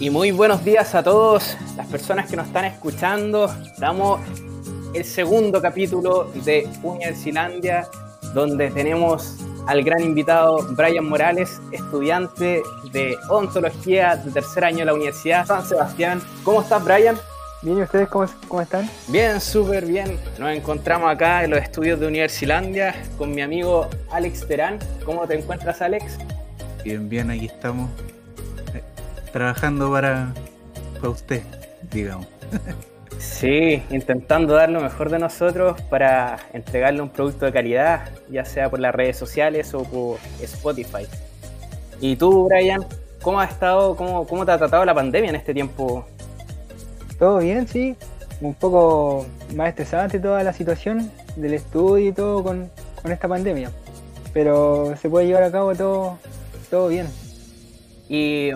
Y muy buenos días a todos las personas que nos están escuchando. Damos el segundo capítulo de Universilandia, donde tenemos al gran invitado Brian Morales, estudiante de odontología de tercer año de la Universidad San Sebastián. ¿Cómo estás, Brian? Bien, ¿y ustedes cómo, cómo están? Bien, súper bien. Nos encontramos acá en los estudios de Universilandia con mi amigo Alex Terán. ¿Cómo te encuentras, Alex? Bien, bien, aquí estamos trabajando para, para usted, digamos. Sí, intentando dar lo mejor de nosotros para entregarle un producto de calidad, ya sea por las redes sociales o por Spotify. ¿Y tú, Brian, cómo has estado, cómo, cómo te ha tratado la pandemia en este tiempo? Todo bien, sí. Un poco más estresante toda la situación del estudio y todo con, con esta pandemia. Pero se puede llevar a cabo todo, todo bien. ¿Y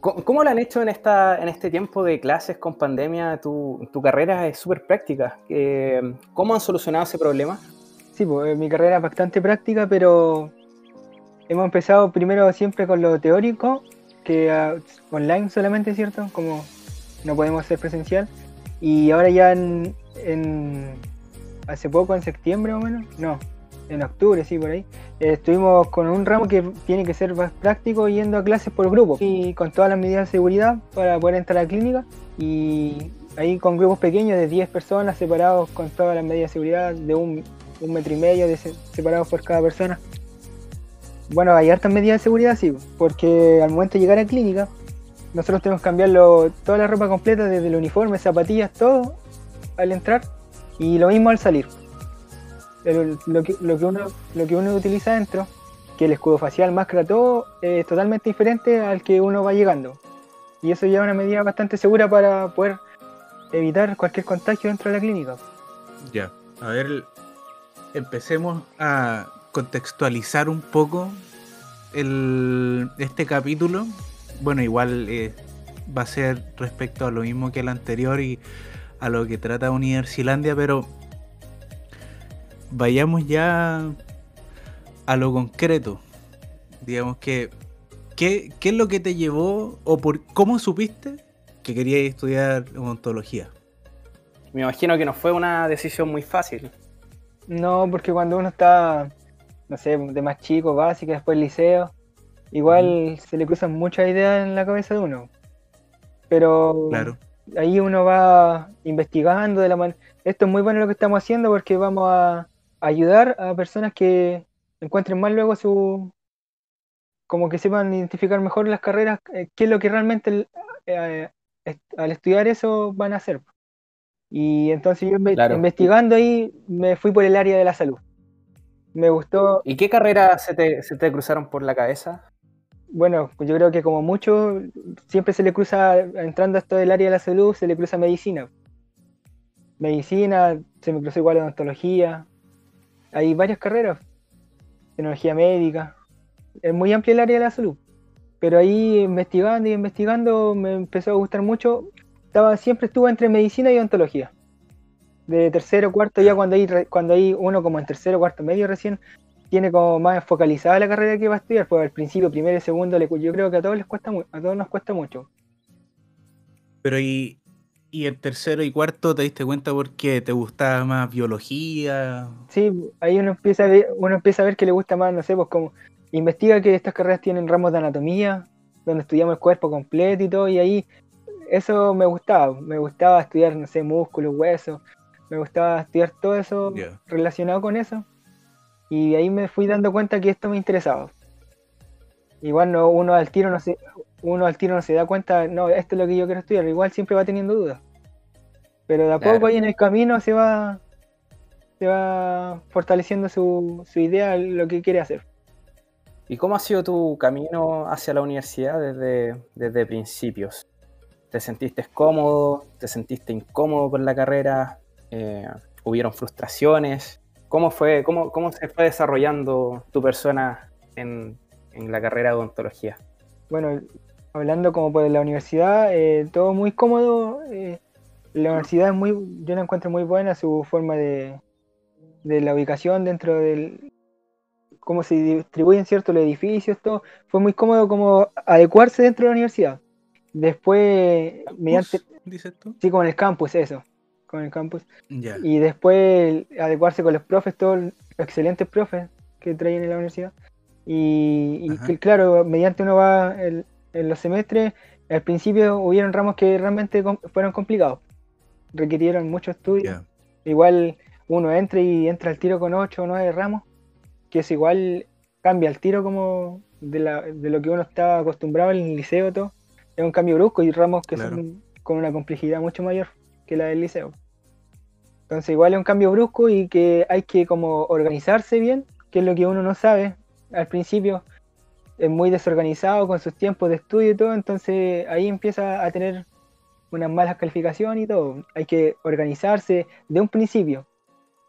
cómo, cómo lo han hecho en, esta, en este tiempo de clases con pandemia? Tu, tu carrera es súper práctica. Eh, ¿Cómo han solucionado ese problema? Sí, pues mi carrera es bastante práctica, pero hemos empezado primero siempre con lo teórico, que ah, online solamente, ¿cierto? Como no podemos hacer presencial. Y ahora ya en, en- hace poco, en septiembre o menos, no, en octubre, sí, por ahí, eh, estuvimos con un ramo que tiene que ser más práctico yendo a clases por grupo y con todas las medidas de seguridad para poder entrar a la clínica y ahí con grupos pequeños de 10 personas separados con todas las medidas de seguridad de un, metro y medio de se- separados por cada persona. Bueno, hay hartas medidas de seguridad, sí, porque al momento de llegar a clínica nosotros tenemos que cambiarlo toda la ropa completa, desde el uniforme, zapatillas, todo, al entrar. Y lo mismo al salir. El- lo, que, uno, lo que uno utiliza adentro, que el escudo facial, máscara, todo, es totalmente diferente al que uno va llegando. Y eso ya es una medida bastante segura para poder evitar cualquier contagio dentro de la clínica. Ya, a ver, empecemos a contextualizar un poco el, este capítulo. Bueno, igual eh, va a ser respecto a lo mismo que el anterior y a lo que trata Universilandia, pero vayamos ya a lo concreto. Digamos que, ¿qué, qué es lo que te llevó o por cómo supiste que querías estudiar odontología? Me imagino que no fue una decisión muy fácil. No, porque cuando uno está, no sé, de más chico, básica, después liceo, igual se le cruzan muchas ideas en la cabeza de uno. Pero Claro. ahí uno va investigando de la manera... Esto es muy bueno lo que estamos haciendo porque vamos a ayudar a personas que encuentren más luego su... como que sepan identificar mejor las carreras, eh, qué es lo que realmente eh, est- al estudiar eso van a hacer. Y entonces yo Claro. investigando ahí me fui por el área de la salud. Me gustó, ¿Y qué carreras se te, se te cruzaron por la cabeza? bueno, yo creo que como mucho, siempre se le cruza, entrando a esto del área de la salud, se le cruza medicina. Medicina, se me cruzó igual odontología. Hay varias carreras. Tecnología médica. Es muy amplia el área de la salud. Pero ahí investigando y investigando me empezó a gustar mucho. Estaba, siempre estuve entre medicina y odontología. De tercero, cuarto, ya cuando hay, cuando hay uno como en tercero, cuarto, medio recién, tiene como más focalizada la carrera que va a estudiar, pues al principio, primero y segundo, yo creo que a todos les cuesta a todos nos cuesta mucho. Pero y, y en tercero y cuarto te diste cuenta porque te gustaba más biología. Sí, ahí uno empieza a ver, uno empieza a ver que le gusta más, no sé, pues como investiga que estas carreras tienen ramos de anatomía, donde estudiamos el cuerpo completo y todo, y ahí eso me gustaba, me gustaba estudiar, no sé, músculos, huesos, me gustaba estudiar todo eso relacionado con eso, y ahí me fui dando cuenta que esto me interesaba. Igual no, uno al tiro no se, uno al tiro no se da cuenta, no, esto es lo que yo quiero estudiar, igual siempre va teniendo dudas. Pero de a Claro. poco ahí en el camino se va, se va fortaleciendo su, su idea, lo que quiere hacer. ¿Y cómo ha sido tu camino hacia la universidad desde, desde principios? ¿Te sentiste cómodo? ¿Te sentiste incómodo con la carrera? Eh, ¿Hubieron frustraciones? ¿Cómo, fue, cómo, ¿Cómo se fue desarrollando tu persona en, en la carrera de odontología? Bueno, hablando como por la universidad, eh, todo muy cómodo. eh, la universidad es muy, yo la encuentro muy buena, su forma de, de la ubicación dentro del, cómo se distribuyen ciertos los edificios, todo. Fue muy cómodo como adecuarse dentro de la universidad. Después, mediante, dices tú. sí, con el campus, eso, con el campus. Ya. Y después adecuarse con los profes, todos los excelentes profes que traen en la universidad. Y, y claro, mediante uno va el- en los semestres, al principio hubieron ramos que realmente com- fueron complicados. Requirieron mucho estudio. Igual uno entra y entra al tiro con 8 o 9 ramos, que es igual, cambia el tiro como de, la- de lo que uno estaba acostumbrado en el liceo, todo. Es un cambio brusco y ramos que Claro. son con una complejidad mucho mayor que la del liceo. Entonces igual es un cambio brusco y que hay que como organizarse bien, que es lo que uno no sabe al principio. Es muy desorganizado con sus tiempos de estudio y todo, entonces ahí empieza a tener unas malas calificaciones y todo. Hay que organizarse de un principio.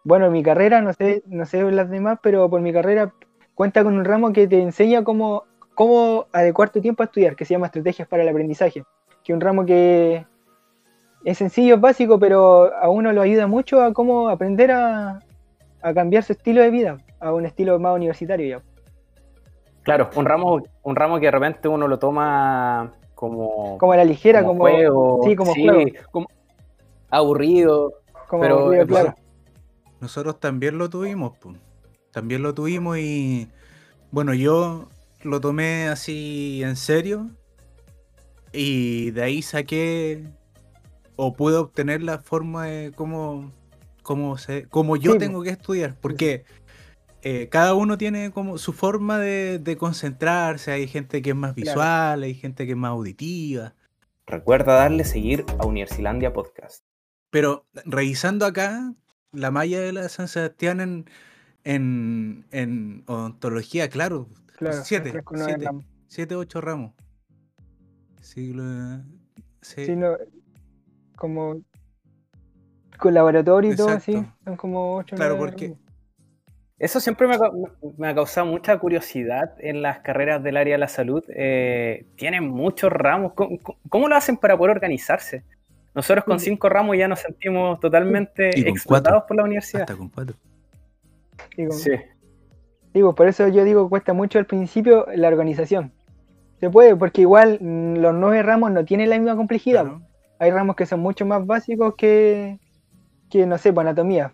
Bueno, mi carrera, no sé, no sé las demás, pero por mi carrera cuenta con un ramo que te enseña cómo, cómo adecuar tu tiempo a estudiar, que se llama Estrategias para el Aprendizaje. Que es un ramo que es sencillo, es básico, pero a uno lo ayuda mucho a cómo aprender a, a cambiar su estilo de vida, a un estilo más universitario ya. Claro, un ramo, un ramo que de repente uno lo toma como, Como a la ligera, como como, juego, sí, como juego. como aburrido, como pero aburrido, claro. Nosotros también lo tuvimos, pues. También lo tuvimos y bueno, yo lo tomé así en serio y de ahí saqué o pude obtener la forma de cómo, cómo, se, cómo yo Sí, tengo que estudiar, porque eh, cada uno tiene como su forma de, de concentrarse, hay gente que es más Claro. visual, hay gente que es más auditiva, Recuerda darle seguir a Universilandia Podcast. Pero revisando acá, la malla de la San Sebastián en, en, en odontología, claro, claro siete, siete, ocho ramos. Siglo. sí, Sí, no, como con laboratorio y todo así, son como 8 Claro, porque- Eso siempre me ha, ca- me ha causado mucha curiosidad en las carreras del área de la salud. Eh, tienen muchos ramos. ¿Cómo, cómo lo hacen para poder organizarse? Nosotros con Sí. cinco ramos ya nos sentimos totalmente explotados cuatro. por la universidad. hasta con cuatro. Sí. Digo, por eso yo digo cuesta mucho al principio la organización. Se puede, porque igual mm, los nueve ramos no tienen la misma complejidad. Claro. Hay ramos que son mucho más básicos que, que no sé, anatomía.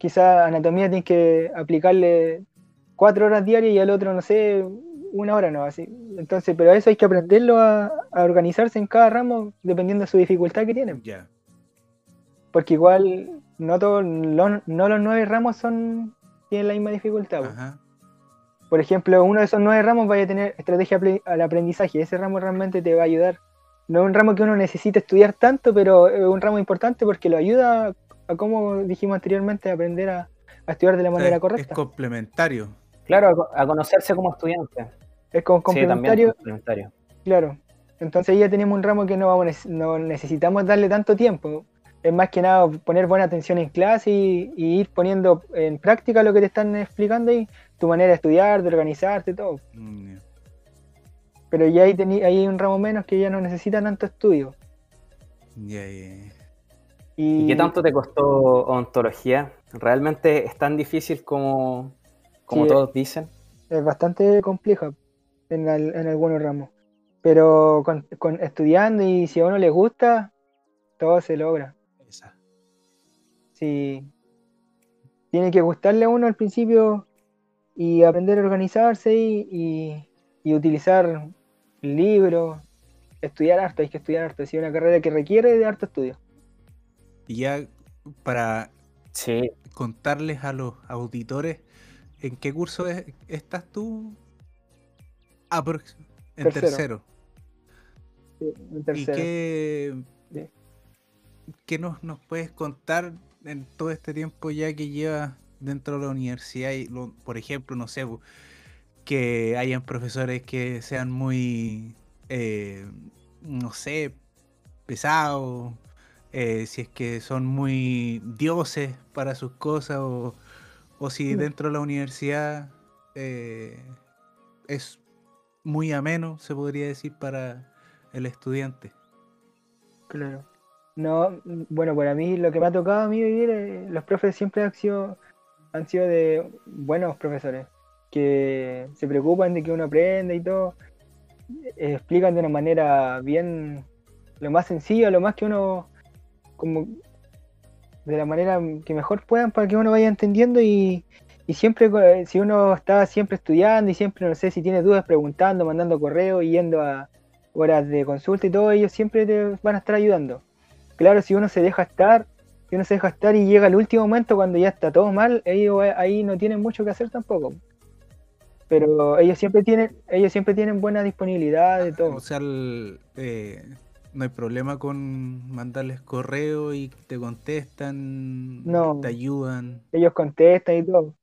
Quizá anatomía tienes que aplicarle cuatro horas diarias y al otro, no sé, una hora no, así. Entonces, pero eso hay que aprenderlo a, a organizarse en cada ramo dependiendo de su dificultad que tienen. Ya. Porque igual no todos, no los nueve ramos son tienen la misma dificultad. Ajá. Por ejemplo, uno de esos nueve ramos vaya a tener estrategia al aprendizaje. Ese ramo realmente te va a ayudar. No es un ramo que uno necesite estudiar tanto, pero es un ramo importante porque lo ayuda a, como dijimos anteriormente, aprender a, a estudiar de la manera es- correcta. Es complementario. Claro, a, co- a conocerse como estudiante. Es como Sí, también complementario, complementario. claro. Entonces ya tenemos un ramo que no, vamos, no necesitamos darle tanto tiempo. Es más que nada poner buena atención en clase y, y ir poniendo en práctica lo que te están explicando y tu manera de estudiar, de organizarte, todo. Mm. Pero ya ahí, ahí hay un ramo menos que ya no necesita tanto estudio. Ya, ya. Y, ¿Y qué tanto te costó odontología? ¿Realmente es tan difícil como, como Sí, todos dicen? es bastante compleja en, al- en algunos ramos. Pero con, con estudiando y si a uno le gusta, todo se logra. Esa. Si tiene que gustarle a uno al principio y aprender a organizarse y, y- y utilizar libros, estudiar harto, hay que estudiar harto. Es una carrera que requiere de harto estudio. Y ya para Sí, contarles a los auditores en qué curso es- estás tú. Aprox- en Tercero. tercero. Sí, en ¿Y tercero. qué, Sí. qué nos, nos puedes contar en todo este tiempo ya que llevas dentro de la universidad? Y lo- por ejemplo, no sé, bu- que hayan profesores que sean muy, eh, no sé, pesados, eh, si es que son muy dioses para sus cosas o, o si Mm. dentro de la universidad eh, es muy ameno, se podría decir, para el estudiante. Claro. No, mm, bueno, para mí lo que me ha tocado a mí vivir, eh, los profes siempre han sido, han sido de buenos profesores, que se preocupan de que uno aprenda y todo. explican de una manera bien, lo más sencilla, lo más que uno, como de la manera que mejor puedan para que uno vaya entendiendo y, y siempre, eh, si uno está siempre estudiando y siempre, no sé, si tiene dudas, preguntando, mandando correo yendo a horas de consulta y todo, ellos siempre te van a estar ayudando. Claro, si uno se deja estar, si uno se deja estar y llega al último momento cuando ya está todo mal, ellos ahí no tienen mucho que hacer tampoco. Pero ellos siempre tienen, ellos siempre tienen buena disponibilidad de todo. O sea, eh, no hay problema con mandarles correo y te contestan, No. te ayudan. Ellos contestan y todo.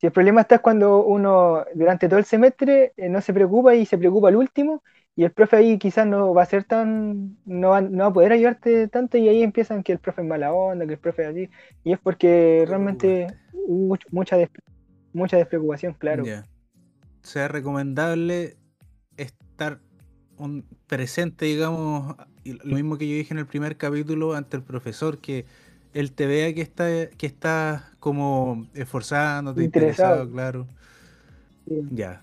Si el problema está es cuando uno durante todo el semestre eh, no se preocupa y se preocupa al último y el profe ahí quizás no va a ser tan, no va, no va a poder ayudarte tanto y ahí empiezan que el profe es mala onda, que el profe es así. Y es porque realmente hubo mucha, des- mucha despreocupación, claro. Ya. Sea recomendable estar un presente, digamos, lo mismo que yo dije en el primer capítulo ante el profesor, que él te vea que está, que está como esforzándote, Interesado. interesado, claro. Sí. Ya.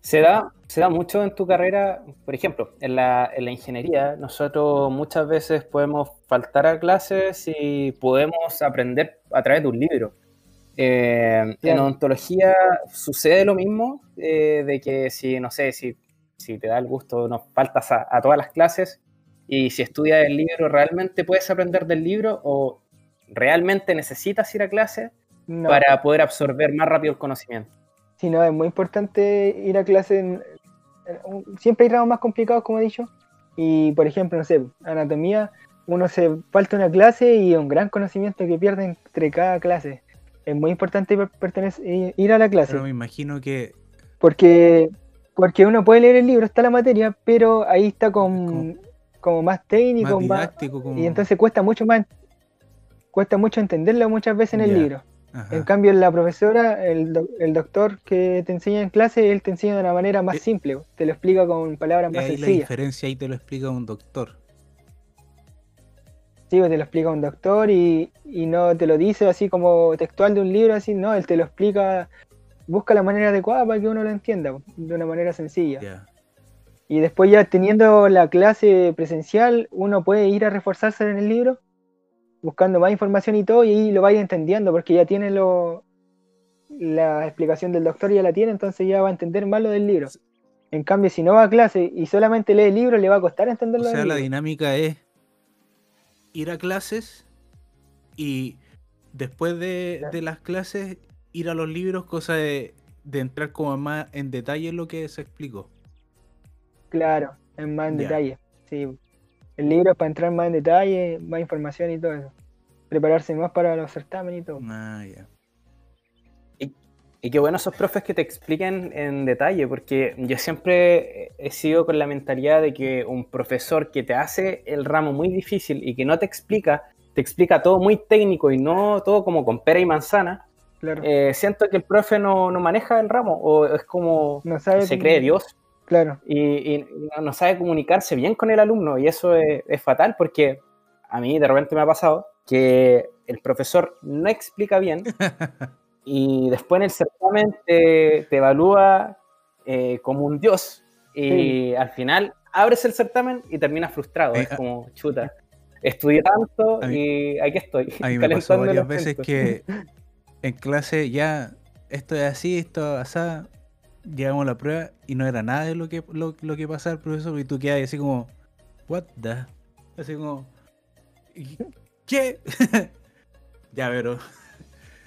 Se da, se da mucho en tu carrera, por ejemplo, en la, en la ingeniería, nosotros muchas veces podemos faltar a clases y podemos aprender a través de un libro. Eh, En Claro. odontología sucede lo mismo, eh, de que si, no sé, si, si te da el gusto, nos faltas a, a todas las clases y si estudias el libro, ¿realmente puedes aprender del libro o realmente necesitas ir a clase No, para poder absorber más rápido el conocimiento? sí, no, es muy importante ir a clase. en- en un- siempre hay ramos más complicados, como he dicho. Y, por ejemplo, no sé, anatomía, uno se falta una clase y un gran conocimiento que pierde entre cada clase. Es muy importante pertenecer- ir a la clase. Pero me imagino que Porque, porque uno puede leer el libro, está la materia, pero ahí está con, Como- como más técnico, más más- didáctico, como... y entonces cuesta mucho más, cuesta mucho entenderlo muchas veces en el libro. Ajá. En cambio, la profesora, el, doc- el doctor que te enseña en clase, él te enseña de una manera más Eh, simple, te lo explica con palabras más ahí la sencillas. diferencia ahí te lo explica un doctor. Sí, pues, te lo explica un doctor y, y no te lo dice así como textual de un libro, así, no, él te lo explica, busca la manera adecuada para que uno lo entienda, de una manera sencilla. Y después ya teniendo la clase presencial, uno puede ir a reforzarse en el libro, buscando más información y todo, y ahí lo vaya entendiendo, porque ya tiene lo, la explicación del doctor, ya la tiene, entonces ya va a entender más lo del libro. En cambio, si no va a clase y solamente lee el libro, le va a costar O entenderlo. sea, del la libro. dinámica es ir a clases y después de las clases ir a los libros, cosa de, de entrar como más en detalle en lo que se explicó. Claro, en más en detalle. Sí. El libro es para entrar más en detalle, más información y todo eso. Prepararse más para los certámenes y todo. Ah, ya. Y qué bueno esos profes que te expliquen en detalle, porque yo siempre he sido con la mentalidad de que un profesor que te hace el ramo muy difícil y que no te explica, te explica todo muy técnico y no todo como con pera y manzana, Claro. eh, siento que el profe no, no maneja el ramo o es como no sabe se cree Dios Claro. y, y no- sabe comunicarse bien con el alumno y eso es, es fatal porque a mí de repente me ha pasado que el profesor no explica bien y después en el certamen te, te evalúa eh, como un dios y al final abres el certamen y terminas frustrado, Eh, es a- como chuta. Estudié tanto mí- y aquí estoy. A mí me pasó calentando varias el veces que en clase ya esto es así, esto es así, llegamos a la prueba y no era nada de lo que, lo, lo que pasaba el profesor y tú quedas así como, what the? Así como, "¿Y ¿qué? ya, pero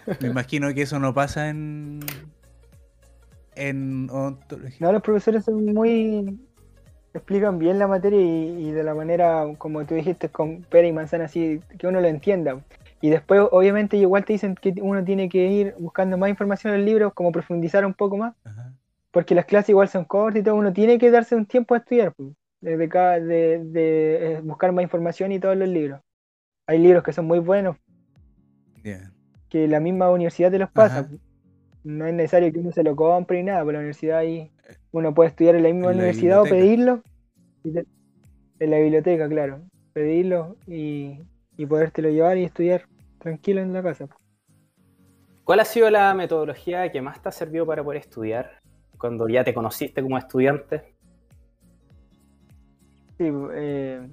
me imagino que eso no pasa en... En odontología. No, los profesores son muy. explican bien la materia y, y de la manera, como tú dijiste, con pera y manzana, así que uno lo entienda. Y después, obviamente, igual te dicen que uno tiene que ir buscando más información en el libro, como profundizar un poco más, Ajá. porque las clases igual son cortas y todo, uno tiene que darse un tiempo a estudiar, pues, de, cada, de, de, eh, buscar más información y todos los libros. Hay libros que son muy buenos, Ya. que la misma universidad te los pasa. Ajá. pues. No es necesario que uno se lo compre ni nada, pero la universidad ahí uno puede estudiar en la misma En la universidad o pedirlo. y te- en la biblioteca, claro. Pedirlo y, y podértelo llevar y estudiar tranquilo en la casa. ¿Cuál ha sido la metodología que más te ha servido para poder estudiar? cuando ya te conociste como estudiante? Sí, eh,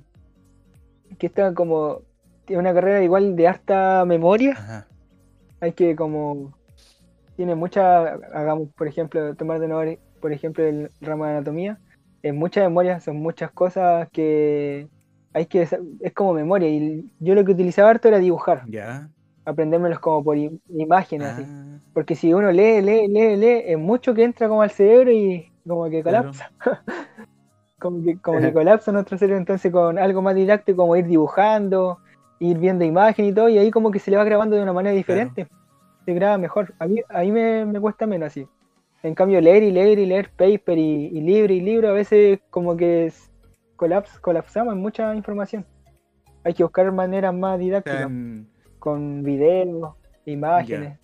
que está como. Tiene una carrera igual de harta memoria. Ajá. Hay que como. Tiene mucha. Hagamos, por ejemplo, tomar de nuevo, por ejemplo, el ramo de anatomía. Es mucha memoria, son muchas cosas que hay que. Es como memoria. Y yo lo que utilizaba harto era dibujar. Ya. Aprendérmelos como por im- imágenes, así. Ah, Porque si uno lee, lee, lee, lee, es mucho que entra como al cerebro y como que Claro. colapsa. como, que, como que colapsa nuestro cerebro. Entonces, con algo más didáctico, como ir dibujando, ir viendo imagen y todo, y ahí como que se le va grabando de una manera diferente. Se graba mejor. A mí, a mí me, me cuesta menos así. En cambio, leer y leer y leer paper y, y libro y libro, a veces como que es- colaps, colapsamos en mucha información. Hay que buscar maneras más didácticas, con videos, imágenes.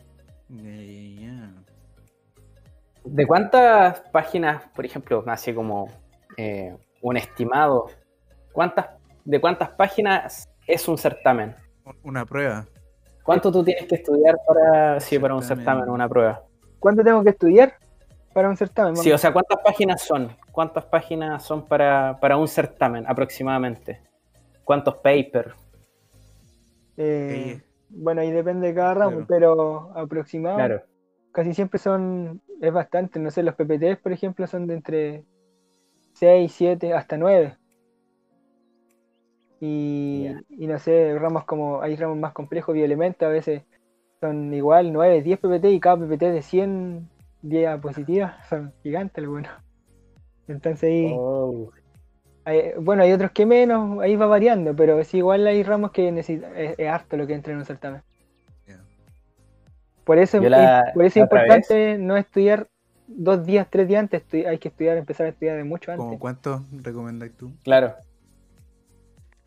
¿De cuántas páginas, por ejemplo, así como eh, un estimado, cuántas, de cuántas páginas es un certamen? Una prueba. ¿Cuánto tú tienes que estudiar para, sí, para un Certamen. certamen, una prueba? ¿Cuánto tengo que estudiar para un certamen? Sí, o sea, ¿cuántas páginas son? ¿Cuántas páginas son para, para un certamen aproximadamente? ¿Cuántos papers? Eh, Eh, bueno, ahí depende de cada ramo, claro. pero aproximado Claro. casi siempre son, es bastante, no sé, los PPTs, por ejemplo, son de entre 6, 7, hasta 9. Y, Ya. y no sé, ramos como, hay ramos más complejos, bioelementos, a veces son igual 9, 10 PPT y cada PPT de 100 diapositivas, son gigantes algunos. Entonces ahí, Oh, hay- bueno, hay otros que menos, ahí va variando, pero sí, igual hay ramos que necesita, es, es harto lo que entra en un certamen. Por eso, es- por eso es importante no estudiar dos días, tres días antes, hay que estudiar, empezar a estudiar de mucho ¿Cómo antes. cuánto recomendáis tú? claro.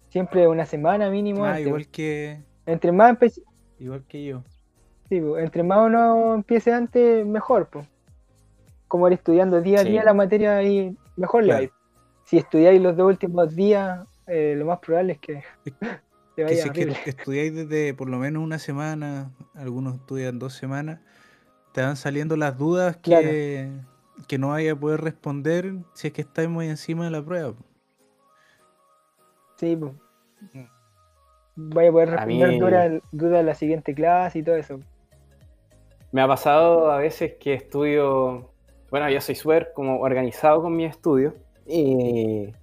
Siempre una semana mínimo Ah, antes. igual que Entre más empe- igual que yo. Sí, po, entre más uno empiece antes, mejor, pues. Como ir estudiando día a Sí. día la materia ahí mejor le va Claro. Si estudiáis los dos últimos días, eh, lo más probable es que te Que vaya si es que estudiáis desde por lo menos una semana, algunos estudian dos semanas, te van saliendo las dudas que, que no vaya a poder responder si es que estáis muy encima de la prueba. Sí, pues. Vaya a poder A responder mí- dudas de la siguiente clase y todo eso. Me ha pasado a veces que estudio, bueno, yo soy súper como organizado con mis estudios y,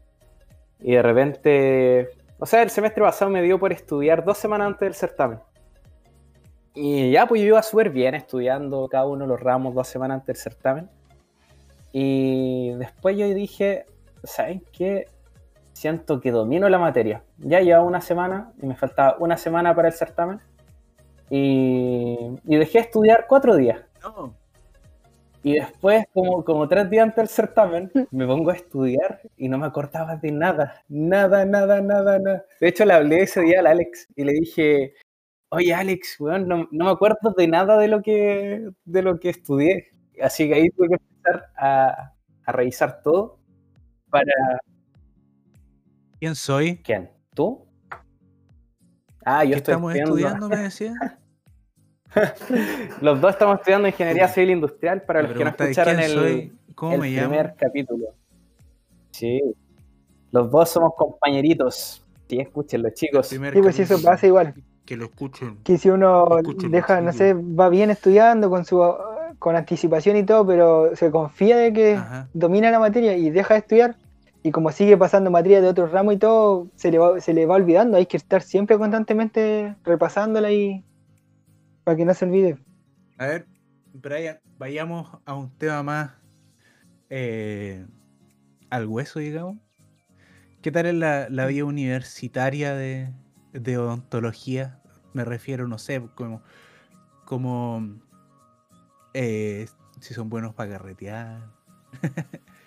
y de repente, o sea, el semestre pasado me dio por estudiar dos semanas antes del certamen. Y ya, pues yo iba súper bien estudiando cada uno de los ramos dos semanas antes del certamen. Y después yo dije, ¿saben qué? Siento que domino la materia. Ya llevaba una semana y me faltaba una semana para el certamen. Y, y dejé de estudiar cuatro días. No, Y después, como, como tres días antes del certamen, me pongo a estudiar y no me acordaba de nada. Nada, nada, nada, nada. De hecho, le hablé ese día al Alex y le dije, oye Alex, weón, no, no me acuerdo de nada de lo que, de lo que estudié. Así que ahí tuve que empezar a, a revisar todo. ¿Para ¿quién soy? quién? ¿Tú? Ah, yo ¿Qué estoy estamos estudiando. estudiando? Me decía. Los dos estamos estudiando ingeniería civil industrial para Me los que no escucharon ¿quién el? ¿Cómo el me llamo? primer capítulo. Sí. Los dos somos compañeritos. Sí, escúchenlo, chicos. Sí, pues si eso pasa igual. Que lo escuchen. Que si uno deja, no sé, va bien estudiando con su con anticipación y todo, pero se confía de que Ajá. domina la materia y deja de estudiar, y como sigue pasando materia de otro ramo y todo, se le va, se le va olvidando. Hay que estar siempre constantemente repasándola y para que no se olvide. A ver, Brian, vayamos a un tema más eh, al hueso, digamos. ¿Qué tal es la, la vida universitaria de, de odontología? Me refiero, no sé, como, como eh, si son buenos para carretear,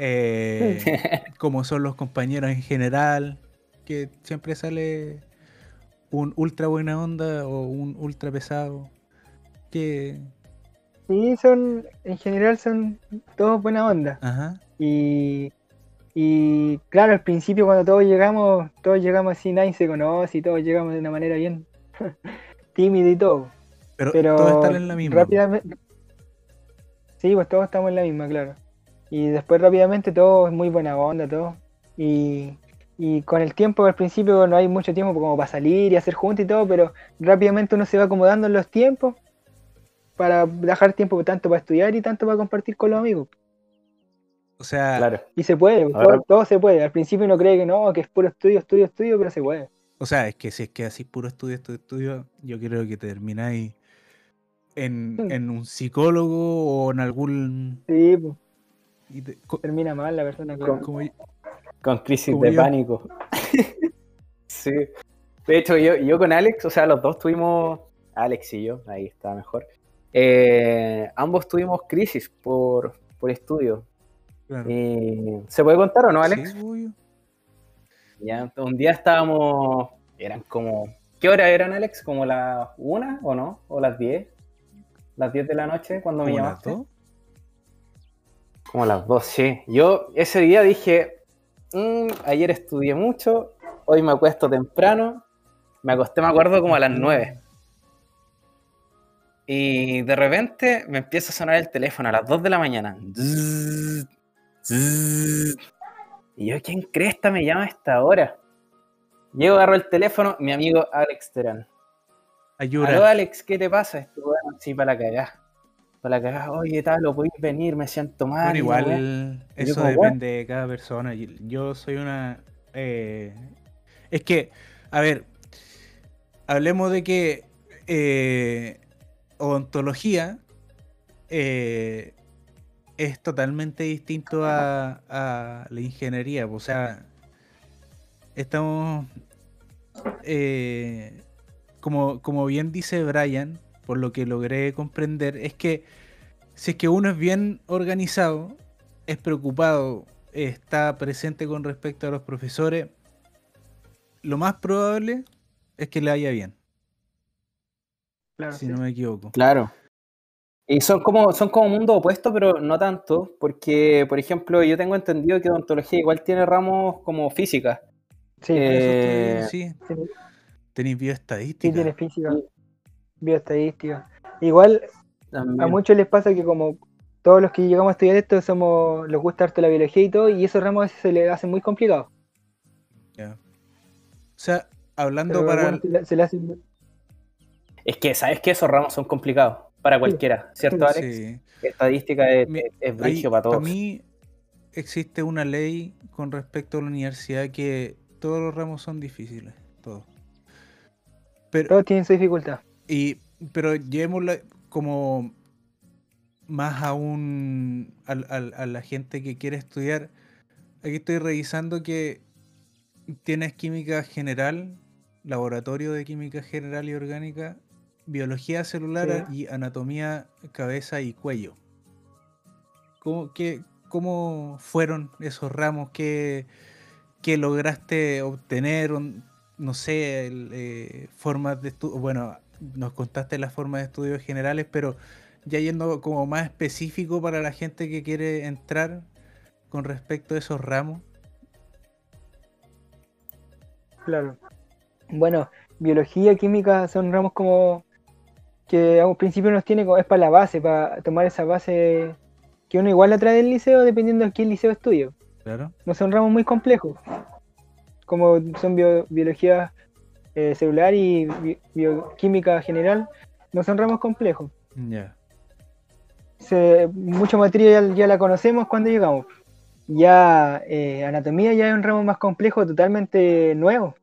eh, cómo son los compañeros en general, que siempre sale un ultra buena onda o un ultra pesado. Que, Sí, son, en general son todos buena onda. ajá, Y, y claro, al principio cuando todos llegamos, todos llegamos así, nadie se conoce y todos llegamos de una manera bien tímida y todo. pero, Pero todos están en la misma. rápidamente. Sí, pues todos estamos en la misma, claro. Y después rápidamente todo es muy buena onda, todo. Y, y con el tiempo, al principio no hay mucho tiempo como para salir y hacer juntos y todo, pero rápidamente uno se va acomodando en los tiempos para dejar tiempo tanto para estudiar y tanto para compartir con los amigos. O sea, Claro. Y se puede, todo, Ahora- todo se puede. Al principio uno cree que no, que es puro estudio, estudio, estudio, pero se puede. o sea, es que si es que así puro estudio, estudio, estudio, yo creo que termináis en, en un psicólogo o en algún. Sí, pues, y te- termina mal la persona. como- Con crisis Como de yo. pánico. sí. De hecho, yo, yo con Alex, o sea, los dos tuvimos, Alex y yo, ahí está mejor. eh, ambos tuvimos crisis por, por estudio. claro. Y, ¿Se puede contar o no, Alex? Sí, obvio. Ya, un día estábamos, eran como, ¿qué hora eran, Alex? ¿Como las una o no? ¿O las 10? ¿Las 10 de la noche cuando me ¿Como las llamaste? Como las dos, sí. Yo ese día dije, "Mm, ayer estudié mucho, hoy me acuesto temprano, me acosté, me acuerdo, como a las 9. Y de repente me empieza a sonar el teléfono a las 2 de la mañana. Y yo, ¿quién cresta me llama a esta hora? Llego, agarro el teléfono, mi amigo Alex Terán. Aló, Ayura. Alex, ¿qué te pasa? Esto, bueno, sí, para la cagá. Para la oye, tal, lo podéis venir, me siento mal. Weá. igual eso como, depende de cada persona. Yo soy una... eh, es que, a ver, hablemos de que eh, odontología eh, es totalmente distinto a, a la ingeniería. O sea, estamos... eh, como, como bien dice Brian, por lo que logré comprender, es que si es que uno es bien organizado, es preocupado, está presente con respecto a los profesores, lo más probable es que le vaya bien, Claro, si sí. no me equivoco. Claro. Y son como, son como mundos opuestos, pero no tanto, porque, por ejemplo, yo tengo entendido que odontología igual tiene ramos como física. Sí, Eh, sí, sí, tenéis sí, bioestadística. tiene física, bioestadística. Igual a muchos les pasa que como todos los que llegamos a estudiar esto somos, les gusta harto la biología y todo, y esos ramos a veces se les hacen muy complicados. ya. O sea, hablando Pero para... bueno, se, le- se le hacen- Es que, ¿sabes que Esos ramos son complicados para cualquiera, ¿cierto, Alex? sí. Estadística es, Mi- es, brigio para para todos. mí existe una ley con respecto a la universidad que todos los ramos son difíciles, todos. Pero, todos tienen su dificultad. Y, pero llevémosla como más aún a la gente que quiere estudiar. Aquí estoy revisando que tienes química general, laboratorio de química general y orgánica, biología celular y anatomía cabeza y cuello. ¿Cómo, qué- cómo fueron esos ramos? ¿Qué, qué lograste obtener? No sé, el, eh, formas de estudio. Bueno, nos contaste las formas de estudios generales, pero ya yendo como más específico para la gente que quiere entrar con respecto a esos ramos. Claro. Bueno, biología, química son ramos como que a un principio nos tiene como es para la base, para tomar esa base que uno igual la trae del liceo dependiendo de qué liceo estudie. Claro. No son ramos muy complejos, como son bio- biología eh, celular y bi- bioquímica general, no son ramos complejos. Ya. Se, mucha materia ya, la conocemos cuando llegamos. Ya eh, anatomía ya es un ramo más complejo, totalmente nuevo.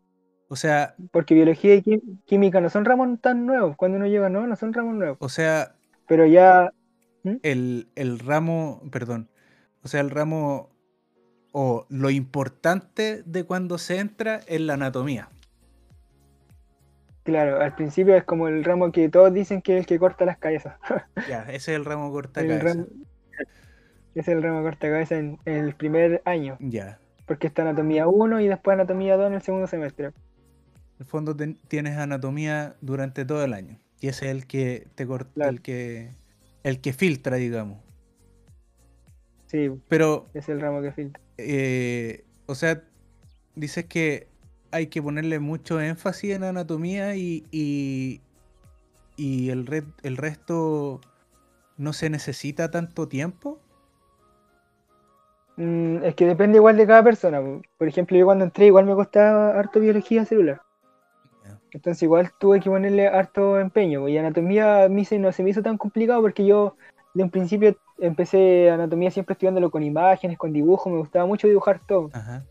O sea, Porque biología y quí- química no son ramos tan nuevos. Cuando uno llega, no, no son ramos nuevos. o sea, Pero ya, el, el ramo, perdón, o sea, el ramo o lo importante de cuando se entra es la anatomía. Claro, al principio es como el ramo que todos dicen que es el que corta las cabezas. Ya, ese es el ramo corta El cabeza. ramo- es el ramo corta cabeza en, en el primer año. Ya. Porque está anatomía 1 y después anatomía 2 en el segundo semestre. En el fondo ten- tienes anatomía durante todo el año. Y ese es el que te corta, Claro. el que el que filtra, digamos. Sí, Pero, es el ramo que filtra. eh, o sea, dices que hay que ponerle mucho énfasis en anatomía y, y, y el, re- el resto no se necesita tanto tiempo. Mm, es que depende igual de cada persona. po. Por ejemplo, yo cuando entré igual me costaba harto biología celular. Entonces igual tuve que ponerle harto empeño. Y anatomía a mí se, no se me hizo tan complicado porque yo de un principio empecé anatomía siempre estudiándolo con imágenes, con dibujos. Me gustaba mucho dibujar todo. Ajá.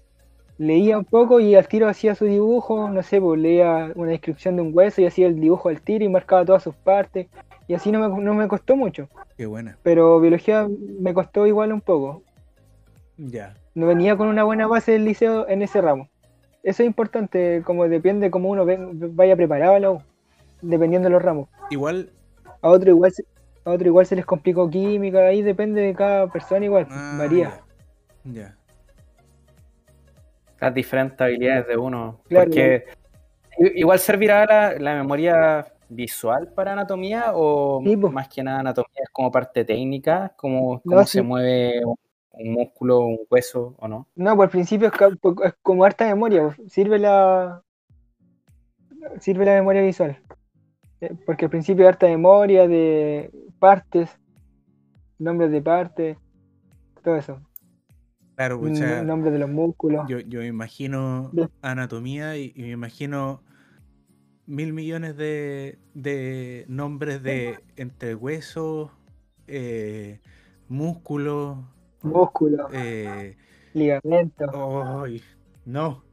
Leía un poco y al tiro hacía su dibujo. No sé, pues leía una descripción de un hueso y hacía el dibujo al tiro y marcaba todas sus partes. Y así no me, no me costó mucho. Qué buena. Pero biología me costó igual un poco. Ya. no venía con una buena base del liceo en ese ramo. Eso es importante, como depende cómo uno vaya preparado la U, dependiendo de los ramos. Igual. A otro igual se, a otro igual se les complicó química, ahí depende de cada persona igual, ah, varía. Ya. Ya. Las diferentes habilidades de uno. Claro. Porque igual servirá la, la memoria visual para anatomía o Sí, más que nada anatomía es como parte técnica, como cómo No, se sí. mueve un, un músculo, un hueso o no. No, por el principio es, como harta memoria, pues, sirve la sirve la memoria visual. Eh, Porque al principio es harta memoria de partes, nombres de partes, todo eso. Claro, pues, o sea, N- nombres de los músculos. yo, yo me imagino anatomía y, y me imagino mil millones de, de nombres de entre huesos, eh, músculos. Músculos, Eh, ligamentos, ¡Ay! No,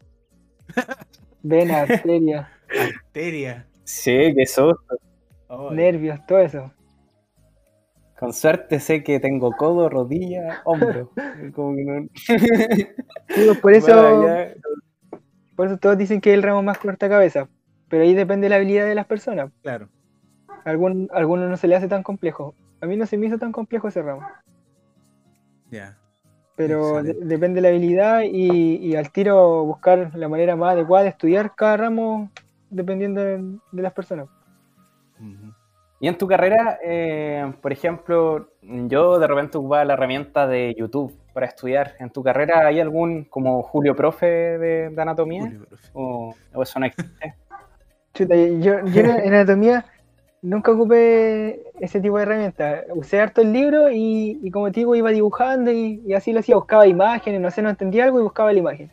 venas, arterias, arteria. Sí, que susto. Ay, nervios, todo eso. Con suerte sé que tengo codo, rodilla, hombro. Como que no- por eso, Vaya, por eso todos dicen que es el ramo más corta cabeza. Pero ahí depende de la habilidad de las personas. Claro. Algún, a algunos no se le hace tan complejo. A mí no se me hizo tan complejo ese ramo. Ya. Pero de- depende de la habilidad y, y al tiro buscar la manera más adecuada de estudiar cada ramo dependiendo de, de las personas. Y en tu carrera, eh, por ejemplo, yo de repente ocupaba la herramienta de YouTube para estudiar. ¿En tu carrera hay algún como Julio Profe de, de anatomía? Julio, profe. ¿O, o eso no existe? Chuta, yo, yo en anatomía nunca ocupé ese tipo de herramientas. Usé harto el libro y, y como te digo, iba dibujando y, y así lo hacía. Buscaba imágenes, no sé, no entendía algo y buscaba la imagen.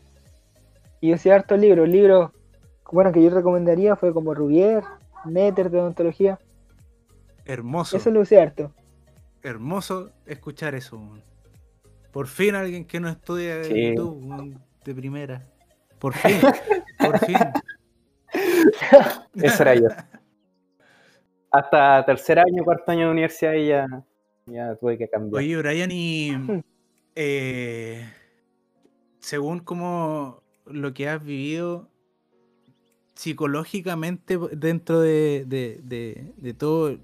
Y usé harto el libro. El libro, bueno, que yo recomendaría fue como Rubier, Netter de odontología. Hermoso. Eso lo usé harto. Hermoso escuchar eso. Por fin alguien que no estudia Sí. YouTube de primera. Por fin. por fin. Ese era yo. Hasta tercer año, cuarto año de universidad y ya, ya tuve que cambiar. Oye, Brian, y eh, según como lo que has vivido psicológicamente dentro de, de- de- de todo,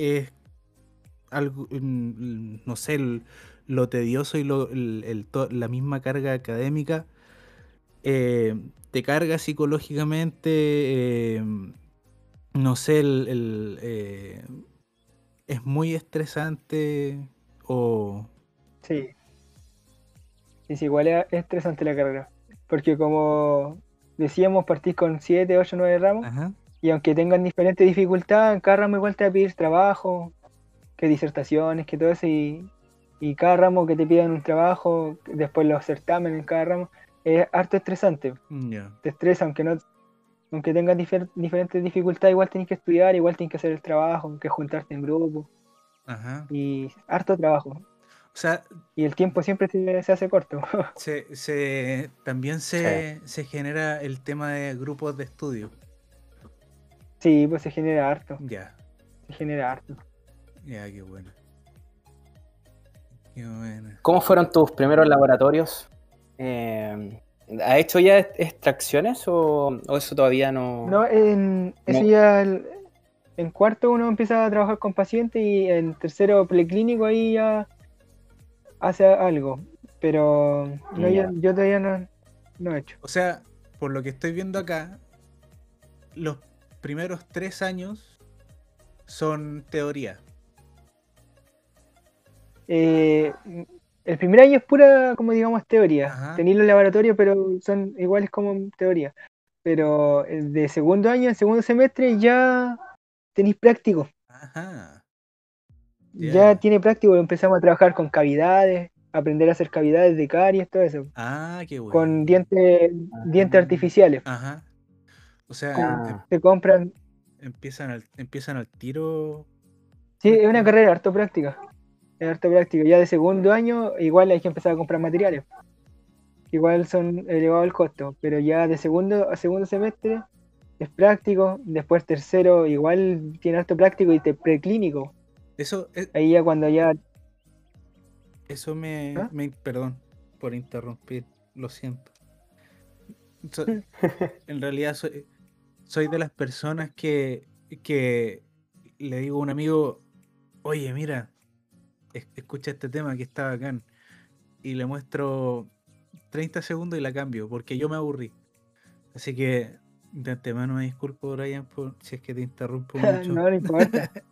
es algo, mm, no sé, el- lo tedioso y lo- el- el to- la misma carga académica, eh, te carga psicológicamente, eh, no sé, el, eh, es muy estresante o... Sí. Sí, igual es es estresante la carrera. Porque como decíamos, partís con 7, 8, 9 ramos. Ajá. Y aunque tengan diferentes dificultades, en cada ramo igual te va a pedir trabajo, que disertaciones, que todo eso. Y, y cada ramo que te pidan un trabajo, después los certámenes en cada ramo, es harto estresante. Te estresa, aunque no aunque tengas difer- diferentes dificultades, igual tienes que estudiar, igual tienes que hacer el trabajo, que juntarte en grupo. Ajá. Y harto trabajo. O sea, Y el tiempo siempre se, se hace corto. se, se- también se, se genera el tema de grupos de estudio. Sí, pues se genera harto. Ya, Se genera harto. ya, qué bueno. Qué bueno. ¿Cómo fueron tus primeros laboratorios? Eh, ¿Has hecho ya extracciones o, o eso todavía no? No, en, No. ya el- en cuarto uno empieza a trabajar con pacientes y en tercero preclínico ahí ya hace algo. Pero no, yo, yo todavía no, no he hecho. O sea, por lo que estoy viendo acá, los primeros tres años son teoría. Eh, el primer año es pura, como digamos, teoría. Tenéis los laboratorios, pero son iguales como teoría. Pero el de segundo año, en segundo semestre, ya tenéis práctico. Ajá. Ya. Ya tiene práctico, empezamos a trabajar con cavidades, aprender a hacer cavidades de caries, todo eso. Ah, qué bueno. Con dientes, dientes Ah. artificiales. Ajá. O sea, Ah. Se compran. em- empiezan al, empiezan al tiro. Sí, es una carrera harto práctica. Es harto práctica. Ya de segundo año, igual hay que empezar a comprar materiales. Igual son elevados el costo, pero ya de segundo a segundo semestre es práctico. Después tercero, igual tiene harto práctico y te preclínico. Eso, es- Ahí ya cuando ya. eso me, ¿Ah? me- Perdón por interrumpir, lo siento. So- en realidad soy, soy de las personas que, que le digo a un amigo, oye, mira, es- escucha este tema que está bacán. Y le muestro 30 segundos y la cambio, porque yo me aburrí. Así que de antemano me disculpo, Brian, por si es que te interrumpo mucho. no, no importa.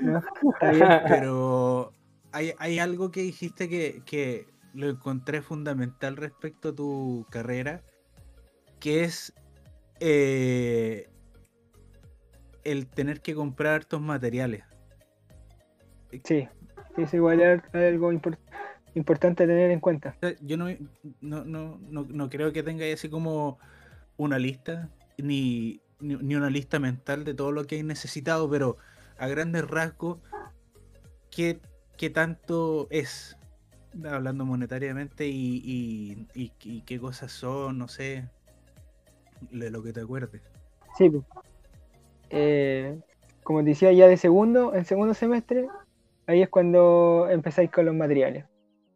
No, está bien. Pero hay, hay algo que dijiste que, que lo encontré fundamental respecto a tu carrera, que es eh, el tener que comprar hartos materiales. Sí, es igual algo impor- importante a tener en cuenta. Yo no, no, no, no, no creo que tenga así como una lista, ni, ni, ni una lista mental de todo lo que hay necesitado, pero a grandes rasgos, ¿qué, qué tanto es? Hablando monetariamente y, y, y- y qué cosas son, no sé, de lo que te acuerdes. Sí. Eh, como te decía, ya de segundo, en segundo semestre, ahí es cuando empezáis con los materiales.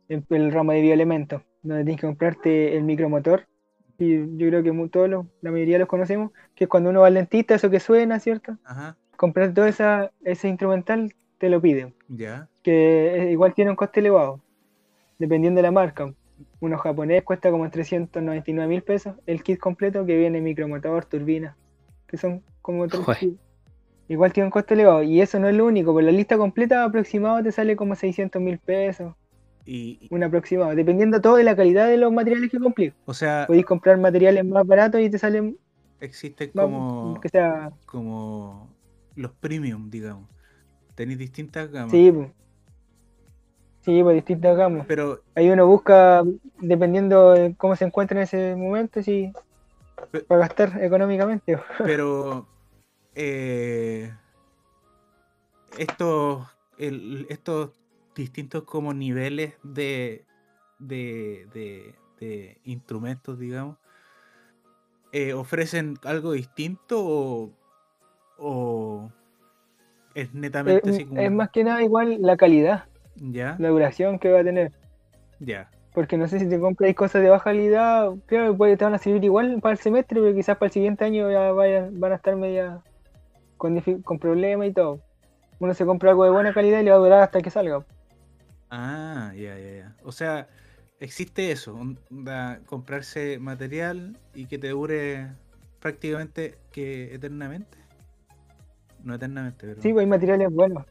El, el ramo de bioelementos, donde tienes que comprarte el micromotor. Y yo creo que todos los- la mayoría los conocemos, que es cuando uno va al dentista, eso que suena, ¿cierto? Ajá, Comprar todo esa, ese instrumental te lo piden, ya, que eh, igual tiene un coste elevado, dependiendo de la marca. Uno japonés cuesta como 399 mil pesos, el kit completo que viene micromotor, turbina, que son como tres. Igual tiene un coste elevado, y eso no es lo único, por la lista completa aproximado te sale como 600 mil pesos, y, y- un aproximado, dependiendo todo de la calidad de los materiales que compré. o sea, Podéis comprar materiales más baratos y te salen existen más- como, que sea, como los premium, digamos. Tenéis distintas gamas. sí, pues. Sí, pues distintas gamas. Pero Ahí uno busca, dependiendo de cómo se encuentra en ese momento, Pe- para gastar económicamente. Pero eh, estos, el- estos distintos como niveles de, de, de- de instrumentos, digamos, eh, ofrecen algo distinto o, o es netamente Eh, así como es más que nada igual la calidad, ya, la duración que va a tener. ya, Porque no sé si te compras cosas de baja calidad, claro, puede, te van a servir igual para el semestre, pero quizás para el siguiente año ya vayan, van a estar media con, con problemas y todo. Uno se compra algo de buena calidad y le va a durar hasta que salga. Ah, ya, ya, ya. O sea, existe eso, onda, comprarse material y que te dure prácticamente que eternamente. No eternamente, pero Sí, pues hay materiales buenos.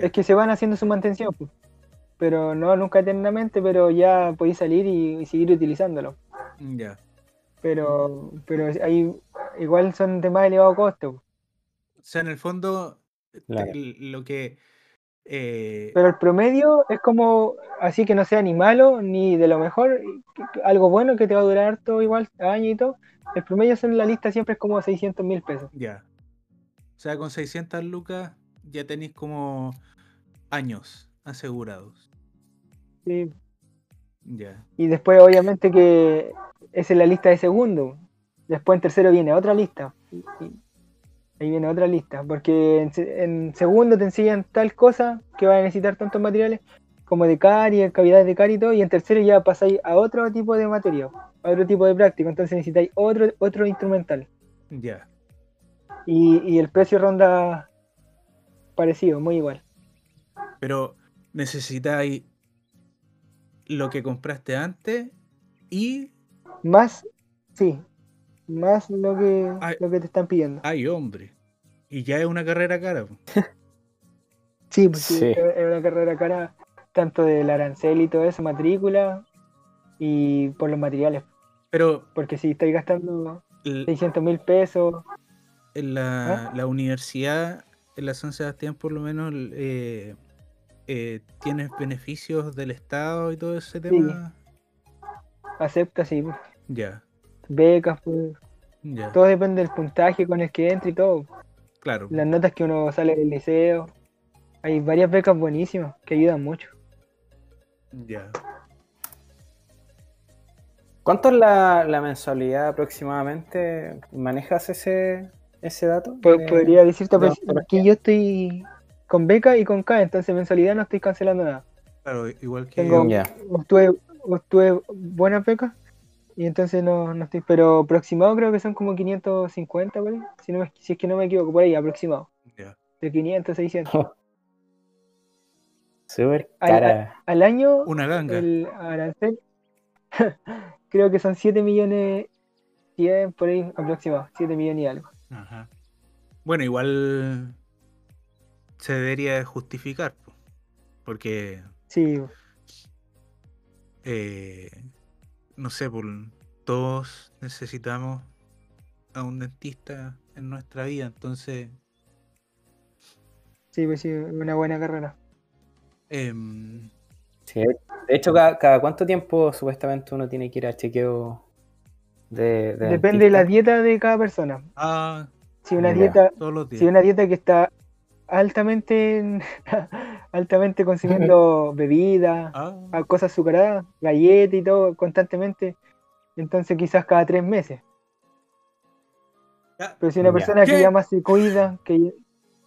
Es que se van haciendo su mantención, pues. Pero no nunca eternamente, pero ya podéis salir y, y seguir utilizándolo. Ya. Pero, pero hay, igual son de más elevado costo. pues. O sea, en el fondo, Claro. lo que eh, Pero el promedio es como así que no sea ni malo ni de lo mejor, algo bueno que te va a durar harto igual, año y todo. El promedio en la lista siempre es como 600 mil pesos. ya. O sea, con 600 lucas ya tenéis como años asegurados. Sí. Y después obviamente que esa es la lista de segundo. Después en tercero viene otra lista. Y- ahí viene otra lista. Porque en, se- en segundo te enseñan tal cosa que va a necesitar tantos materiales como de caries, cavidades de carie y todo. Y en tercero ya pasáis a otro tipo de material, a otro tipo de práctico. Entonces necesitáis otro, otro instrumental. Ya. Y, y el precio ronda parecido, muy igual. Pero necesitáis lo que compraste antes y Más, sí, más lo que, Ay. lo que te están pidiendo. Ay, hombre. Y ya es una carrera cara. Sí, pues sí, Sí. es una carrera cara, tanto del arancel y todo eso, matrícula, y por los materiales. Pero Porque si estáis gastando l- 600 mil pesos, en la, la universidad, en la San Sebastián por lo menos, eh, eh, ¿tienes beneficios del Estado y todo ese tema? Acepta, sí. pues. Ya, Becas, pues. ya, Todo depende del puntaje con el que entra y todo. claro. Las notas que uno sale del liceo. Hay varias becas buenísimas que ayudan mucho. Ya. ¿Cuánto es la, la mensualidad aproximadamente? ¿Manejas ese, ese dato? De- Podría decirte de pues, que yo estoy con beca y con K, entonces mensualidad no estoy cancelando nada. Claro, igual que Tengo- Ya. Obtuve, obtuve buenas becas y entonces no, no estoy, pero aproximado creo que son como 550 por ahí, si, no me- si es que no me equivoco, por ahí aproximado, Ya. de 500 600. Súper. Al año Una ganga. el arancel creo que son 7 millones 100 por ahí aproximado, 7 millones y algo. Ajá. Bueno, igual se debería justificar, po, porque Sí, eh, no sé, por, todos necesitamos a un dentista en nuestra vida, entonces sí, pues sí, una buena carrera. em, Sí, de hecho, cada, cada cuánto tiempo supuestamente uno tiene que ir a chequeo de, de Depende de la dieta de cada persona. ah, Si una Ya. dieta. Si una dieta que está altamente altamente consumiendo bebida, Ah, a- cosas azucaradas, galletas y todo constantemente, entonces quizás cada tres meses. Pero si una persona ¿Qué? que ya más se cuida, que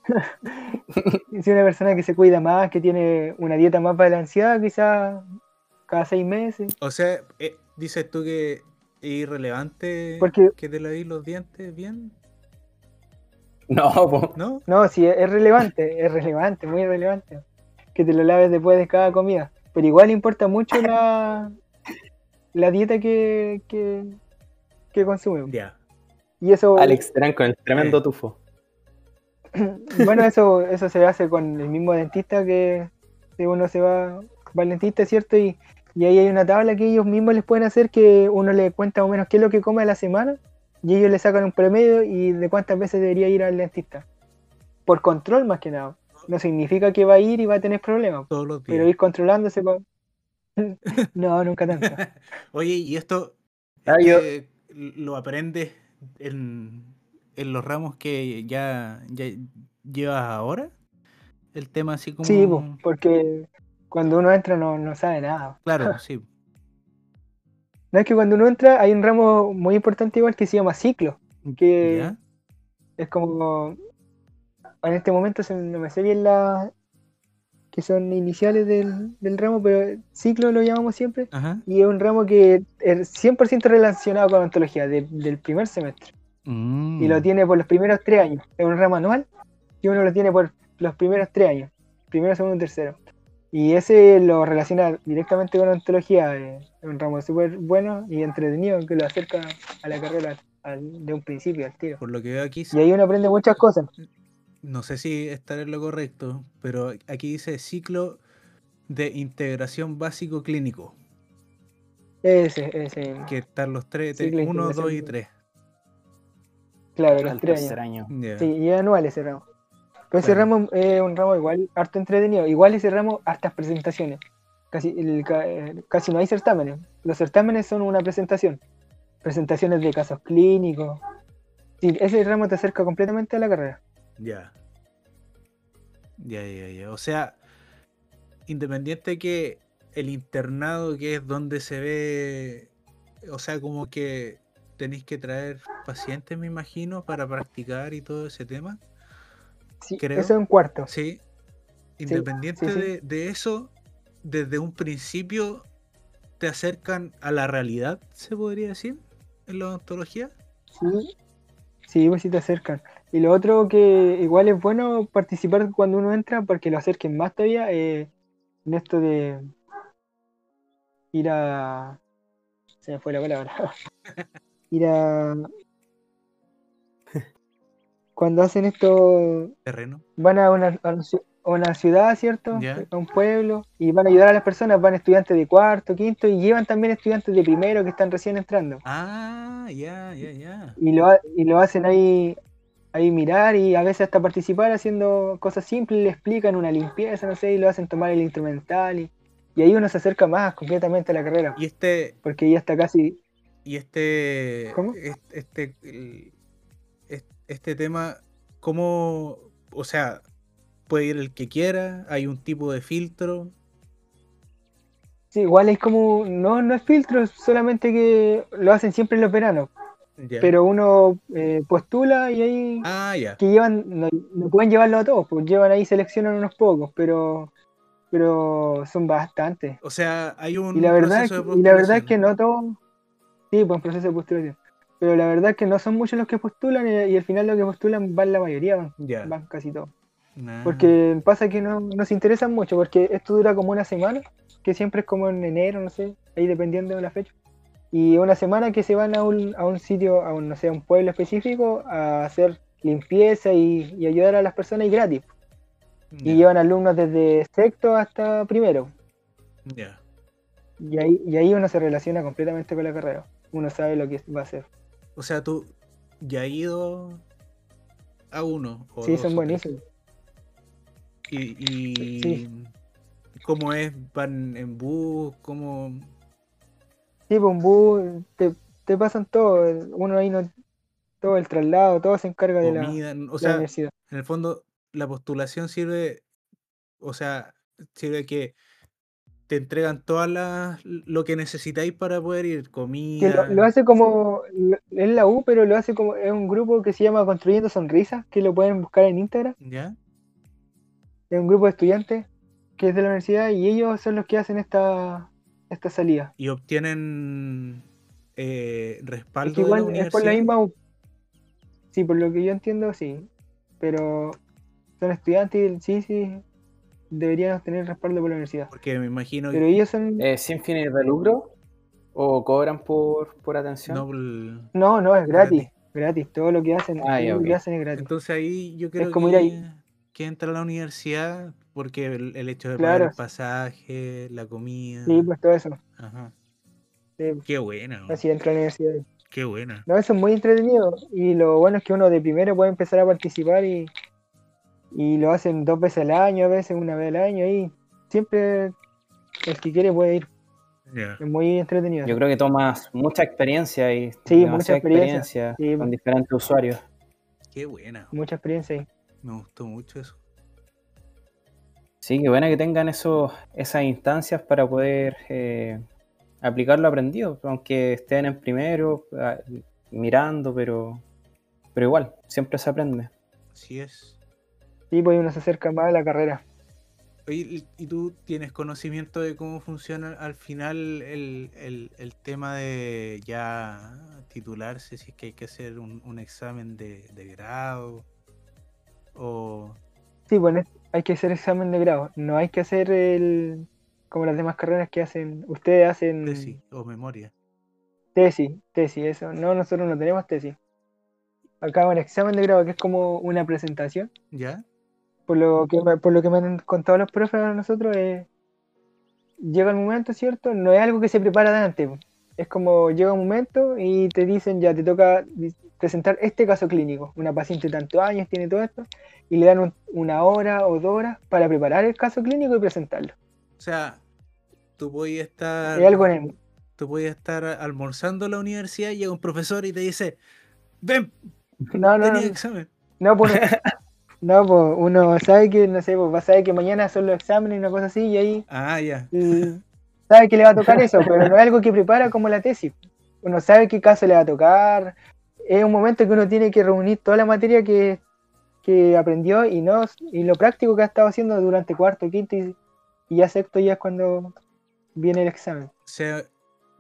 si una persona que se cuida más, que tiene una dieta más balanceada, quizás cada seis meses. O sea, eh, dices tú que es irrelevante Porque- que te laves los dientes bien, No, po. ¿no? No, sí, es relevante, es relevante, muy relevante. Que te lo laves después de cada comida. Pero igual importa mucho la, la dieta que, que, que consumimos. Ya. Y eso, Alex Terán con el tremendo Eh. tufo. bueno, eso, eso se hace con el mismo dentista que, que uno se va, va al dentista, ¿cierto? Y, y ahí hay una tabla que ellos mismos les pueden hacer que uno le cuenta más o menos qué es lo que come a la semana y ellos le sacan un promedio y de cuántas veces debería ir al dentista. Por control más que nada. No significa que va a ir y va a tener problemas, Todos los días. pero ir controlándose. con- no, nunca tanto. Oye, ¿y esto Ah, yo- eh, lo aprendes en, en los ramos que ya, ya llevas ahora? El tema así como... Sí, po, porque cuando uno entra no, no sabe nada. Claro, sí. No es que cuando uno entra hay un ramo muy importante igual que se llama ciclo, que ¿Ya? es como en este momento se- no me sé bien las que son iniciales del, del ramo, pero ciclo lo llamamos siempre, Ajá. y es un ramo que es 100% relacionado con ontología de- del primer semestre, y Mm. lo tiene por los primeros tres años, es un ramo anual, y uno lo tiene por los primeros tres años, primero, segundo y tercero. Y ese lo relaciona directamente con ontología, eh, es un ramo súper bueno y entretenido que lo acerca a la carrera al- de un principio al tiro. Por lo que veo aquí, Y ahí uno aprende muchas cosas. no sé si estaré en lo correcto, pero aquí dice ciclo de integración básico clínico, Ese, ese, que están los tres, 1, 2 y 3. claro, los tres años. año. Sí, y es anual ese ramo. Pero ese Bueno. ramo es un ramo igual, harto entretenido. Igual ese ramo, hartas presentaciones. Casi, el eh, casi no hay certámenes. Los certámenes son una presentación. Presentaciones de casos clínicos. Sí, ese ramo te acerca completamente a la carrera. Ya. Ya, ya, ya. O sea, independiente que el internado, que es donde se ve, o sea, como que tenéis que traer pacientes, me imagino, para practicar y todo ese tema. Sí, Creo. eso en cuarto. Sí. Independiente sí, sí. De, de eso, desde un principio te acercan a la realidad, se podría decir, en la odontología. Sí, sí, pues sí te acercan. Y lo otro que igual es bueno participar cuando uno entra porque lo acerquen más todavía eh, en esto de ir a... Se me fue la palabra. ir a... Cuando hacen esto, Terreno. van a una, a una ciudad, ¿cierto? A un pueblo y van a ayudar a las personas, van estudiantes de cuarto, quinto y llevan también estudiantes de primero que están recién entrando. Ah, ya, ya, ya. y lo, y lo hacen ahí ahí mirar y a veces hasta participar haciendo cosas simples, le explican una limpieza, no sé, y lo hacen tomar el instrumental y, y ahí uno se acerca más concretamente a la carrera, Y este, porque ya está casi... y este, ¿Cómo? est- este, el- est- este tema, ¿cómo, o sea, puede ir el que quiera? ¿Hay un tipo de filtro? Sí, igual es como, no, no es filtro, solamente que lo hacen siempre en los veranos, pero uno eh, postula y ahí Ah, ya. que llevan, no, no pueden llevarlo a todos, pues llevan ahí, seleccionan unos pocos, pero pero son bastantes. O sea, hay un Y la verdad, es proceso de y la verdad es postulación. que no todos, sí, pues proceso de postulación. Pero la verdad es que no son muchos los que postulan y, y al final los que postulan van la mayoría, van, casi todos. Nah. Porque pasa que no, no se interesan mucho, porque esto dura como una semana, que siempre es como en enero, no sé, ahí dependiendo de la fecha. Y una semana que se van a un, a un sitio, a un, no sé, a un pueblo específico, a hacer limpieza y, y ayudar a las personas y gratis. Y llevan alumnos desde sexto hasta primero. ya. Y ahí, y ahí uno se relaciona completamente con la carrera. Uno sabe lo que va a hacer. O sea, tú ya has ido a uno. O Sí, dos son buenísimos. Y, y Sí. ¿cómo es? ¿Van en bus? ¿Cómo? Sí, pues un bus, te, te pasan todo. Uno ahí no. Todo el traslado, todo se encarga de la. O la sea, universidad. en el fondo, la postulación sirve, o sea, sirve que te entregan todas las lo que necesitáis para poder ir, comida. lo, lo hace como. lo- Es la U, pero lo hace como. Es un grupo que se llama Construyendo Sonrisas, que lo pueden buscar en Instagram. ¿Ya? Es un grupo de estudiantes que es de la universidad y ellos son los que hacen esta, esta salida. Y obtienen eh, Es respaldo de la igual es por la misma U. Sí, por lo que yo entiendo, sí. Pero son estudiantes y sí, sí. Deberían obtener respaldo por la universidad. Porque me imagino Pero que ellos son. ¿Es sin fines de lucro? ¿O cobran por, por atención? no, el- No, no, es Gratis. gratis. Gratis. Todo lo que hacen, Ah, todo ya, lo ok. que hacen es gratis. Entonces ahí yo creo como que, ir ahí. que entra a la universidad porque el, el hecho de Claro. pagar el pasaje, la comida. Sí, pues todo eso. Ajá. Sí, Qué buena, así entra a la universidad. qué buena. No, eso es muy entretenido. Y lo bueno es que uno de primero puede empezar a participar y, y lo hacen dos veces al año, a veces una vez al año. Y siempre el que quiere puede ir. Es muy entretenido. Yo creo que tomas mucha experiencia y Sí, mucha experiencia. Sí. con diferentes usuarios. Qué buena. Mucha experiencia ahí. Me gustó mucho eso. Sí, qué buena que tengan esos, esas instancias para poder eh, aplicar lo aprendido, aunque estén en primero, ah, mirando, pero, pero igual, siempre se aprende. Así es. Sí, pues uno se acerca más a la carrera. Oye, ¿y- ¿y tú tienes conocimiento de cómo funciona al final el, el- el tema de ya titularse, si es que hay que hacer un, un examen de, de grado? O... Sí, bueno, hay que hacer examen de grado. No hay que hacer el como las demás carreras que hacen. Ustedes hacen tesis o memoria. tesis, tesis, eso. No, nosotros no tenemos tesis. Acá un examen de grado que es como una presentación. ¿Ya? Por lo que me, por lo que me han contado los profes a nosotros, eh, llega el momento, ¿cierto? No es algo que se prepara de antes. Es como llega un momento y te dicen, ya te toca presentar este caso clínico. Una paciente de tantos años tiene todo esto. Y le dan un- una hora o dos horas para preparar el caso clínico y presentarlo. O sea, tú podías estar... Es algo en el- Tú podías estar almorzando en la universidad y llega un profesor y te dice, ven, No, no, no. examen. No, pues, no, pues uno sabe que, no sé, pues va a saber que mañana son los exámenes y una cosa así, y ahí Ah, ya. sabe que le va a tocar eso, pero no es algo que prepara como la tesis. Uno sabe qué caso le va a tocar. Es un momento que uno tiene que reunir toda la materia que, que aprendió y no y lo práctico que ha estado haciendo durante cuarto, quinto y, y ya sexto ya es cuando viene el examen. O sea,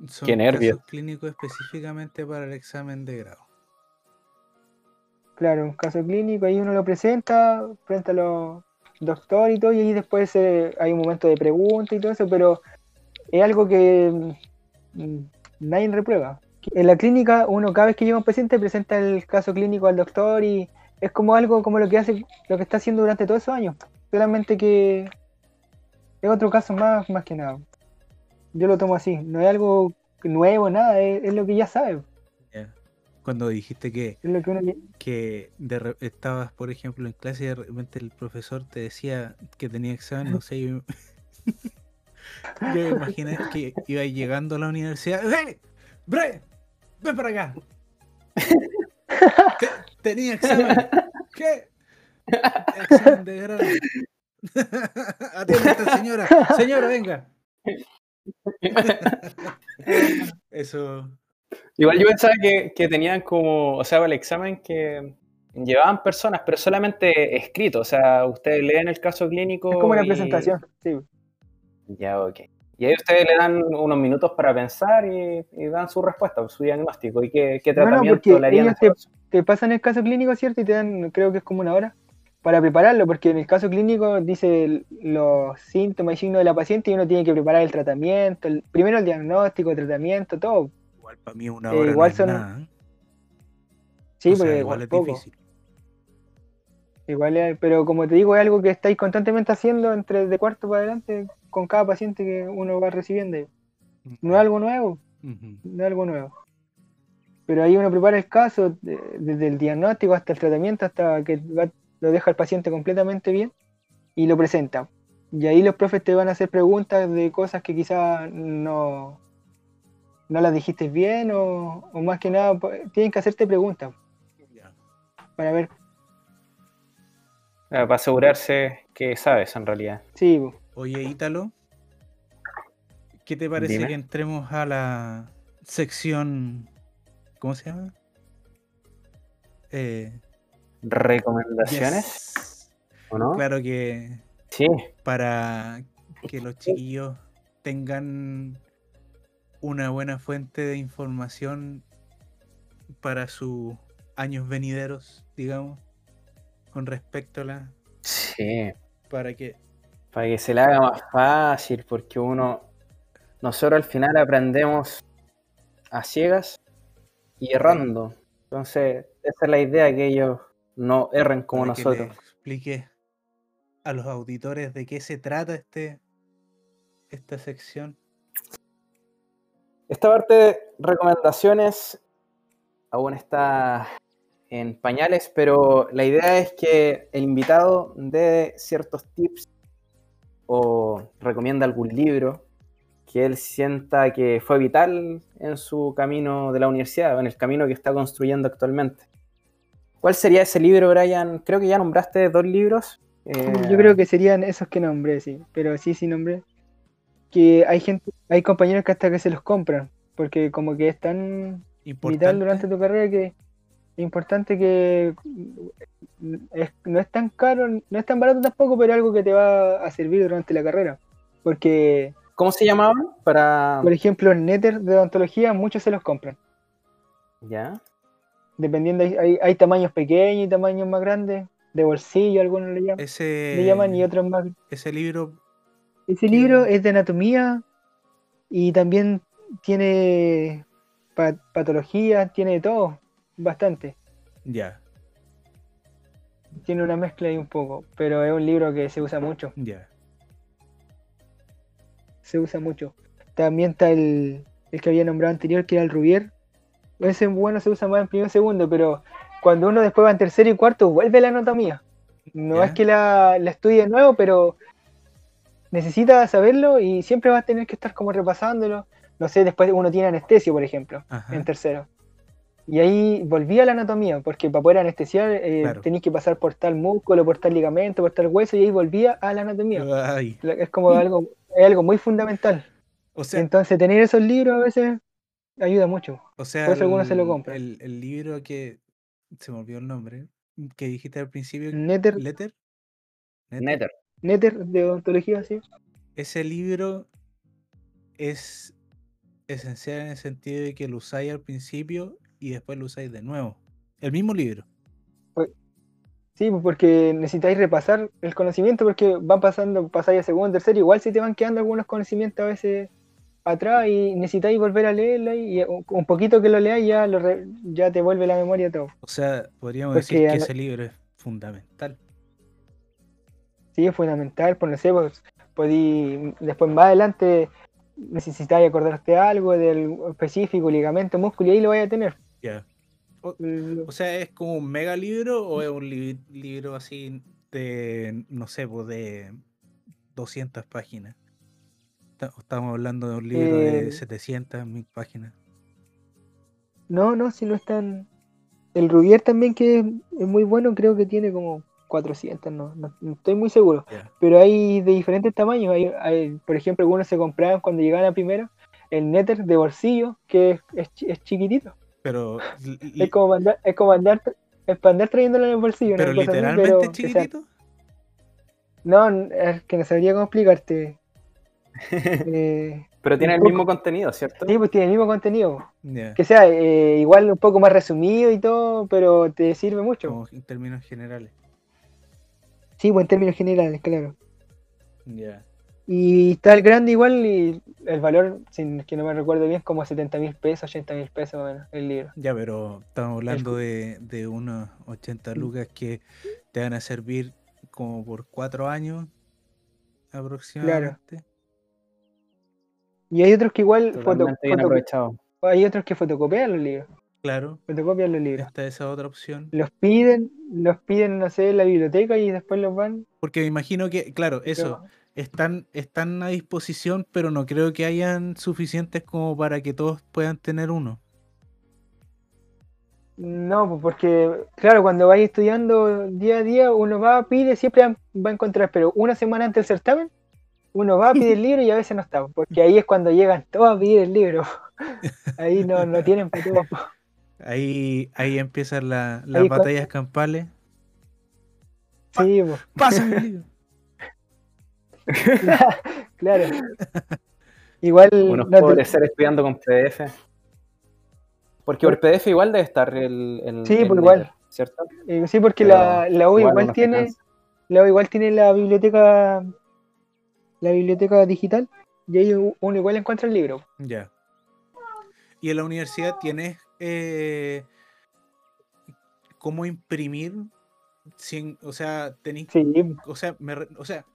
son Qué nervio. casos clínicos específicamente para el examen de grado. Claro, un caso clínico, ahí uno lo presenta frente a los doctores y todo, y ahí después eh, hay un momento de pregunta y todo eso, pero es algo que mm, nadie reprueba. En la clínica, uno cada vez que llega un paciente presenta el caso clínico al doctor y es como algo como lo que hace, lo que está haciendo durante todos esos años. Solamente que es otro caso más, más que nada. Yo lo tomo así, no es algo nuevo, nada, es, es lo que ya sabe. Cuando dijiste que, que de estabas, por ejemplo, en clase y de repente el profesor te decía que tenía examen, no sé, yo, yo me imaginé que iba llegando a la universidad. ¡Hey! ¡Bre! ¡Ven para acá! Te- tenía examen. ¿Qué? Examen de grado. Atiende a esta señora. Señora, venga. Eso. Igual yo pensaba que, que tenían como, o sea, para el examen que llevaban personas, pero solamente escrito. O sea, ustedes leen el caso clínico. Es como una y- presentación, sí. Ya, ok. Y ahí ustedes le dan unos minutos para pensar y, y dan su respuesta, su diagnóstico y qué, qué No, no, tratamiento le harían. ellos persona. Te pasan el caso clínico, ¿cierto? Y te dan, creo que es como una hora, para prepararlo, porque en el caso clínico dice los síntomas y signos de la paciente y uno tiene que preparar el tratamiento, el- primero el diagnóstico, el tratamiento, todo. Igual para mí una hora igual no son- nada, ¿eh? Sí, O sea, porque igual igual es poco. difícil. Igual es- pero como te digo, es algo que estáis constantemente haciendo entre de cuarto para adelante con cada paciente que uno va recibiendo. No es algo nuevo, no es algo nuevo. Pero ahí uno prepara el caso, de- desde el diagnóstico hasta el tratamiento, hasta que va- lo deja el paciente completamente bien y lo presenta. Y ahí los profes te van a hacer preguntas de cosas que quizás no, no las dijiste bien o, o más que nada tienen que hacerte preguntas para ver, Ah, Para asegurarse que sabes en realidad. sí. Oye, Ítalo, ¿qué te parece Dime. que entremos a la sección. ¿Cómo se llama? Eh, ¿Recomendaciones? yes. ¿O no? Claro que Sí. para que los chiquillos tengan una buena fuente de información para sus años venideros, digamos, con respecto a la. Sí. para que. Para que se le haga más fácil, porque uno. Nosotros al final aprendemos a ciegas y errando. Entonces, esa es la idea, que ellos no erren como para que nosotros. le explique a los auditores de qué se trata este esta sección. Esta parte de recomendaciones aún está en pañales, pero la idea es que el invitado dé ciertos tips o recomienda algún libro que él sienta que fue vital en su camino de la universidad o en el camino que está construyendo actualmente. ¿Cuál sería ese libro, Brian? Creo que ya nombraste dos libros. Eh, Yo creo que serían esos que nombré, sí, pero sí, sí nombré. Que hay gente, hay compañeros que hasta que se los compran, porque como que es tan vital durante Importante. tu carrera que es importante que es- no es tan caro, no es tan barato tampoco, pero algo que te va a servir durante la carrera. Porque, ¿Cómo se llamaban? Para... por ejemplo, en Nether de odontología muchos se los compran. ¿Ya? Dependiendo, hay, hay, hay tamaños pequeños y tamaños más grandes, de bolsillo algunos le llaman, Ese, le llaman y otros más ese libro Ese libro es de anatomía y también tiene pa- patología, tiene de todo, bastante. ya, Tiene una mezcla ahí un poco, pero es un libro que se usa mucho, ya. se usa mucho. También está el, el que había nombrado anterior, que era el Rubier. Ese bueno se usa más en primer y segundo, pero cuando uno después va en tercero y cuarto, vuelve la anatomía. No es que la, la estudie de nuevo, pero necesita saberlo y siempre va a tener que estar como repasándolo. No sé, después uno tiene anestesio, por ejemplo. Ajá. en tercero. Y ahí volví a la anatomía, porque para poder anestesiar eh, Claro. tenéis que pasar por tal músculo, por tal ligamento, por tal hueso, y ahí volvía a la anatomía. Ay, Es como algo, es algo muy fundamental. o sea, Entonces tener esos libros a veces ayuda mucho. o sea, por eso algunos se lo compran. El, el libro que se me olvidó el nombre, que dijiste al principio, Nether, Letter. Nether. Nether de odontología, sí. Ese libro es esencial en el sentido de que lo usáis al principio y después lo usáis de nuevo. El mismo libro. Sí, pues, porque necesitáis repasar el conocimiento porque van pasando, pasáis a segundo, tercero, igual se te van quedando algunos conocimientos a veces atrás y necesitáis volver a leerlo y un un poquito que lo leáis ya, lo re- ya te vuelve la memoria todo. O sea, podríamos Porque decir que ese libro es fundamental. Sí, es fundamental, pues no sé, pues podí, después más adelante necesitáis acordarte algo del específico, ligamento, músculo, y ahí lo vais a tener. Ya. O, Mm, o sea, ¿es como un mega libro o es un li- libro así de, no sé, pues de 200 páginas? Ta- Estamos hablando de un libro de Eh, 700, 1000 páginas. No, no, si no están. El Rubier también, que es muy bueno, creo que tiene como 400, no, no, no estoy muy seguro. Pero hay de diferentes tamaños. Hay, hay, por ejemplo, algunos se compraban cuando llegaban a primero el Nether de bolsillo, que es, es chi- es chiquitito. Pero, Es como andar, es como andar, es para andar trayéndolo en el bolsillo. pero literalmente pero que sea- chiquitito. No, es que no sabría cómo explicarte. Eh, Pero tiene el poco. mismo contenido, ¿cierto? sí, pues tiene el mismo contenido. Que sea eh, igual un poco más resumido y todo, pero te sirve mucho. como en términos generales. Sí, pues en términos generales, claro. Ya. Y está el grande igual y el valor, sin que no me recuerdo bien, como 70 mil pesos, 80 mil pesos más o menos, el libro. Ya, pero estamos hablando de, de unos 80 lucas que te van a servir como por cuatro años aproximadamente. Y hay otros que igual foto- hay otros que fotocopian los libros, Claro, fotocopian los libros. está esa otra opción. Los piden, los piden, no sé, en la biblioteca y después los van. Porque me imagino que, claro, eso, están, están a disposición, pero no creo que hayan suficientes como para que todos puedan tener uno. No, pues porque, claro, cuando vais estudiando día a día, uno va, pide, siempre va a encontrar, pero una semana antes del certamen, uno va a pedir el libro y a veces no está, porque ahí es cuando llegan todos a pedir el libro. Ahí no, no tienen todos. Ahí, ahí empiezan la- las Ahí batallas campales. Sí, pues, ¡Pásame el libro! claro. Igual, Unos no te- pobres seres estudiando con PDF. Porque por PDF igual debe estar el. el Sí, el pues igual. ¿Cierto? eh, sí, porque Pero la, la U igual, tiene, la U igual tiene la biblioteca, la biblioteca digital, y ahí uno igual encuentra el libro. Ya. Y en la universidad tienes eh, cómo imprimir, sin, o sea, tenéis, Sí, o sea, me o sea,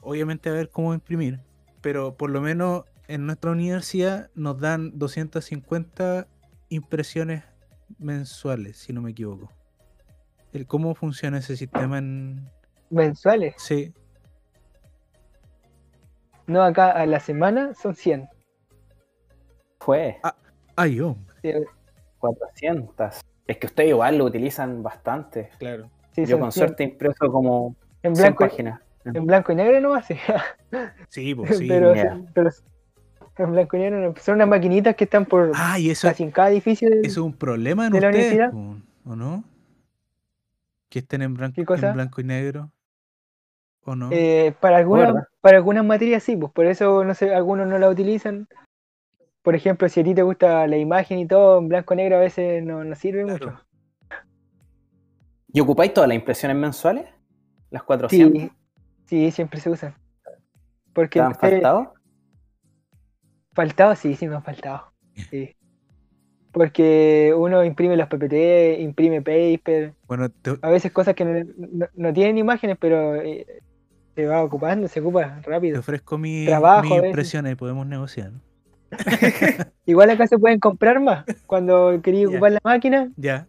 obviamente a ver cómo imprimir, pero por lo menos en nuestra universidad nos dan 250 impresiones mensuales, si no me equivoco. El cómo funciona ese sistema en mensuales. sí, No, acá a la semana son 100. Fue ay, hombre, Sí, 400. Es que ustedes igual lo utilizan bastante. claro. sí, Yo con 100. suerte impreso como En 100 blanco, páginas. en blanco y negro no sí. Sí, pues sí. pero, en blanco y negro. Son unas maquinitas que están por Ah, y eso, casi en cada edificio. del- ¿Eso es un problema en de la ustedes, universidad? ¿o no? Que estén en blanco, y negro, ¿o no? Eh, para, algunas, para algunas materias sí, pues por eso no sé, algunos no la utilizan. Por ejemplo, si a ti te gusta la imagen y todo, en blanco y negro a veces no, no sirve Claro. mucho. ¿Y ocupáis todas las impresiones mensuales? ¿Las 400? Sí, sí, siempre se usan. Porque ¿Te han eh, faltado? faltado, sí, sí me han faltado. Sí. Porque uno imprime los PPT, imprime paper, bueno, te, a veces cosas que no, no- no tienen imágenes, pero eh, se va ocupando, se ocupa te rápido. ofrezco mi, Trabajo mis impresiones y podemos negociar. Igual acá se pueden comprar más. Cuando quería Ya. ocupar la máquina Ya,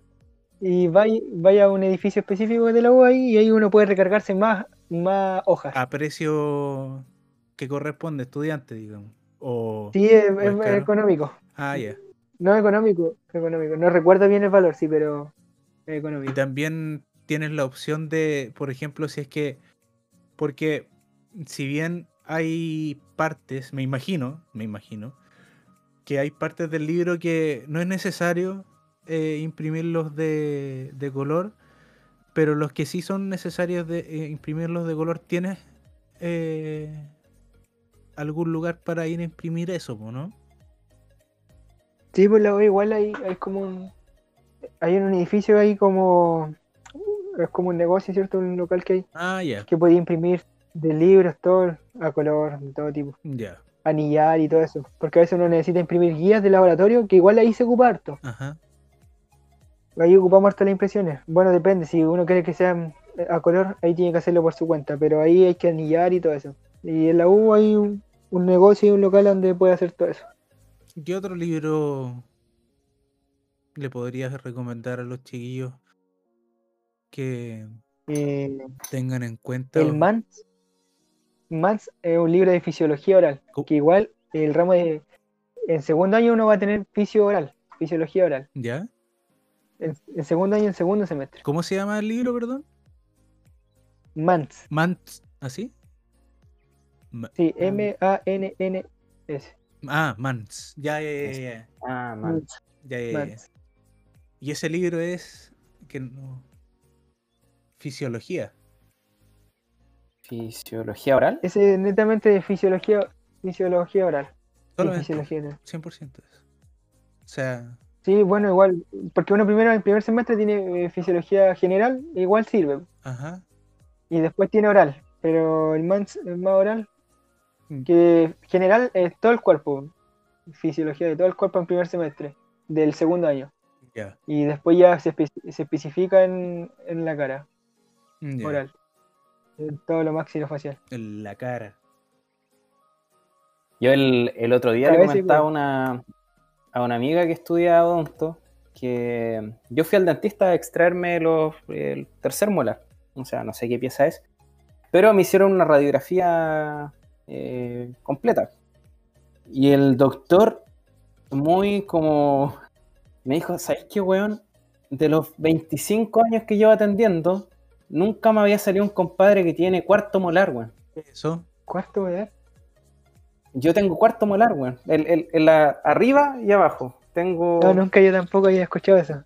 y vaya, vaya a un edificio específico de la U ahí y ahí uno puede recargarse más, más hojas. a precio que corresponde, estudiante, digamos. O, Sí, es, o es- es es caro. económico. Ah, ya. No económico, económico. No recuerdo bien el valor, sí, pero es Y económico. también tienes la opción de, por ejemplo, si es que, porque si bien hay partes, me imagino, me imagino, que hay partes del libro que no es necesario eh, imprimirlos de, de color, pero los que sí son necesarios de eh, imprimirlos de color, ¿tienes eh, algún lugar para ir a imprimir eso, no? Sí, pues la igual hay, hay como un. Hay un edificio ahí como. Es como un negocio, ¿cierto? Un local que hay Ah, ya, que podía imprimir de libros, todo a color, de todo tipo. ya, Anillar y todo eso. Porque a veces uno necesita imprimir guías de laboratorio, que igual ahí se ocupa harto. ajá, Ahí ocupamos harto las impresiones. Bueno, depende. Si uno quiere que sean a color, ahí tiene que hacerlo por su cuenta. Pero ahí hay que anillar y todo eso. Y en la U hay un, un negocio y un local donde puede hacer todo eso. ¿Qué otro libro le podrías recomendar a los chiquillos que Eh, tengan en cuenta? el o- MANS. MANS es un libro de fisiología oral. Co- Que igual el ramo de. En segundo año uno va a tener fisio oral, fisiología oral. ¿Ya? En, en segundo año y en segundo semestre. ¿Cómo se llama el libro, perdón? MANS. Mants, ¿así? Ma- Sí, M-A-N-N-S. Ah, Mans. Ya, ya, ya, ya. Ah, man. MANS. ya, ya, ya. MANS. Y ese libro es que no fisiología. Fisiología oral. Ese es netamente de fisiología, fisiología oral. Sí, Solamente fisiología oral. 100% eso. O sea, Sí, bueno, igual, porque uno primero en el primer semestre tiene eh, fisiología general, igual sirve, ajá. y después tiene oral, pero el más, el más oral, Mm. que general es todo el cuerpo, fisiología de todo el cuerpo en primer semestre, del segundo año, Ya. y después ya se, espe- se especifica en, en la cara, oral, en todo lo maxilofacial. En la cara. Yo el, el otro día le comentaba una, a una amiga que estudia odonto que yo fui al dentista a extraerme los, el tercer molar. O sea, no sé qué pieza es. Pero me hicieron una radiografía eh, completa. Y el doctor, muy como. Me dijo: ¿Sabes qué, weón? De los 25 años que llevo atendiendo, nunca me había salido un compadre que tiene cuarto molar, weón. Eso. ¿Cuarto dar? Yo tengo cuarto molar, weón. El, el- arriba y abajo. Tengo, No, nunca yo tampoco había escuchado eso.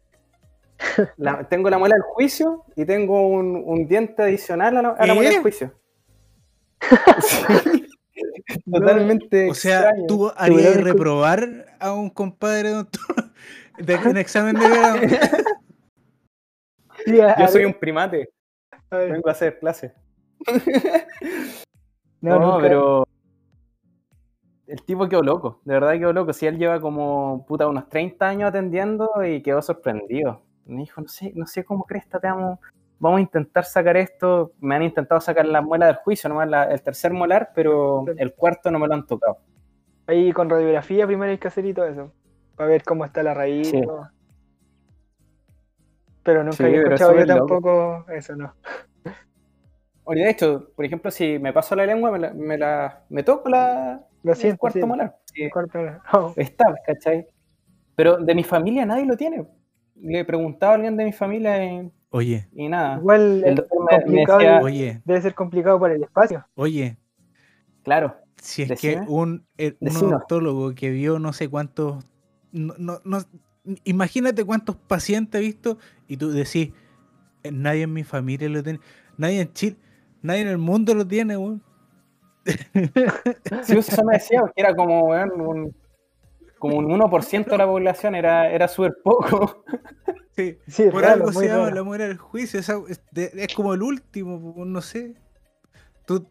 la, tengo la muela del juicio y tengo un, un diente adicional a la, a la muela del juicio. Sí. Totalmente. O sea, extraño. tú harías reprobar a un compadre odontólogo de, en examen de grado. Sí, Yo soy ver, un primate. Vengo a hacer clase. No, No, pero. El tipo quedó loco, de verdad quedó loco. Si él lleva como puta unos 30 años atendiendo y quedó sorprendido. Me dijo, no sé, no sé cómo cresta te vamos, vamos a intentar sacar esto. Me han intentado sacar la muela del juicio, nomás la- el tercer molar, pero el cuarto no me lo han tocado. Ahí con radiografía primero hay que hacer y todo eso. Para ver cómo está la raíz. y Sí. todo. Pero nunca Sí, había escuchado yo tampoco eso, no. Oye, de hecho, por ejemplo, si me paso la lengua, me, la, me, la- me toco la, Lo el siento, cuarto sí, molar. Sí, el cuarto. No. está, ¿cachai? Pero de mi familia nadie lo tiene. Le preguntaba a alguien de mi familia y, Oye, y nada. Igual El doctor me- me complicado, decía- oye, debe ser complicado por el espacio. oye. Claro. Si es Decime. que un, eh, un odontólogo que vio no sé cuántos. No, no, no- imagínate cuántos pacientes ha visto y tú decís, "Eh, nadie en mi familia lo tiene, nadie en Chile, nadie en el mundo lo tiene, weón. Sí, eso me decía, porque era como, weón, un, como un 1% de la población, era, era súper poco. Sí, Sí, es por algo se llama raro. la muera del juicio, es, como el último, no sé. Tú,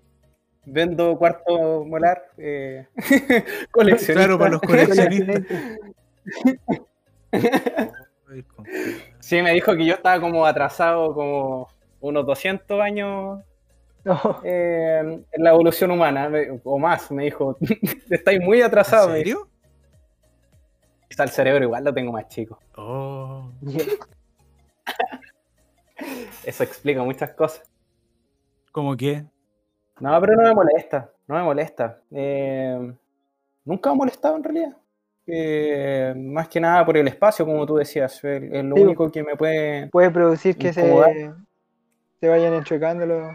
Vendo cuarto molar, eh, coleccionista. claro, para los coleccionistas. Sí, me dijo que yo estaba como atrasado como unos 200 años No, eh, en la evolución humana, o más, me dijo. Estáis muy atrasado. ¿En serio? Está el cerebro igual lo tengo más chico. Oh. Eso explica muchas cosas. ¿cómo que? No, pero no me molesta, no me molesta. Eh, nunca me ha molestado en realidad. Eh, más que nada por el espacio, como tú decías. Es es lo Sí. único que me puede. Puede producir que se, se vayan enchocando los,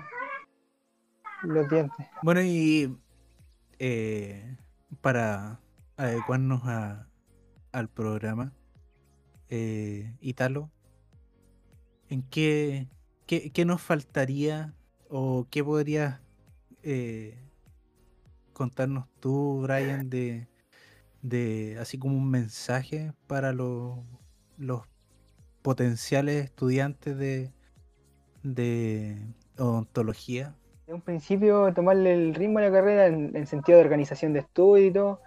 los dientes. Bueno, y eh, para adecuarnos a, al programa, eh, Italo, ¿en qué, qué, qué nos faltaría o qué podrías eh, contarnos tú, Brian, de, de así como un mensaje para los, los potenciales estudiantes de, de odontología? De un principio tomarle el ritmo a la carrera en, en sentido de organización de estudio y todo,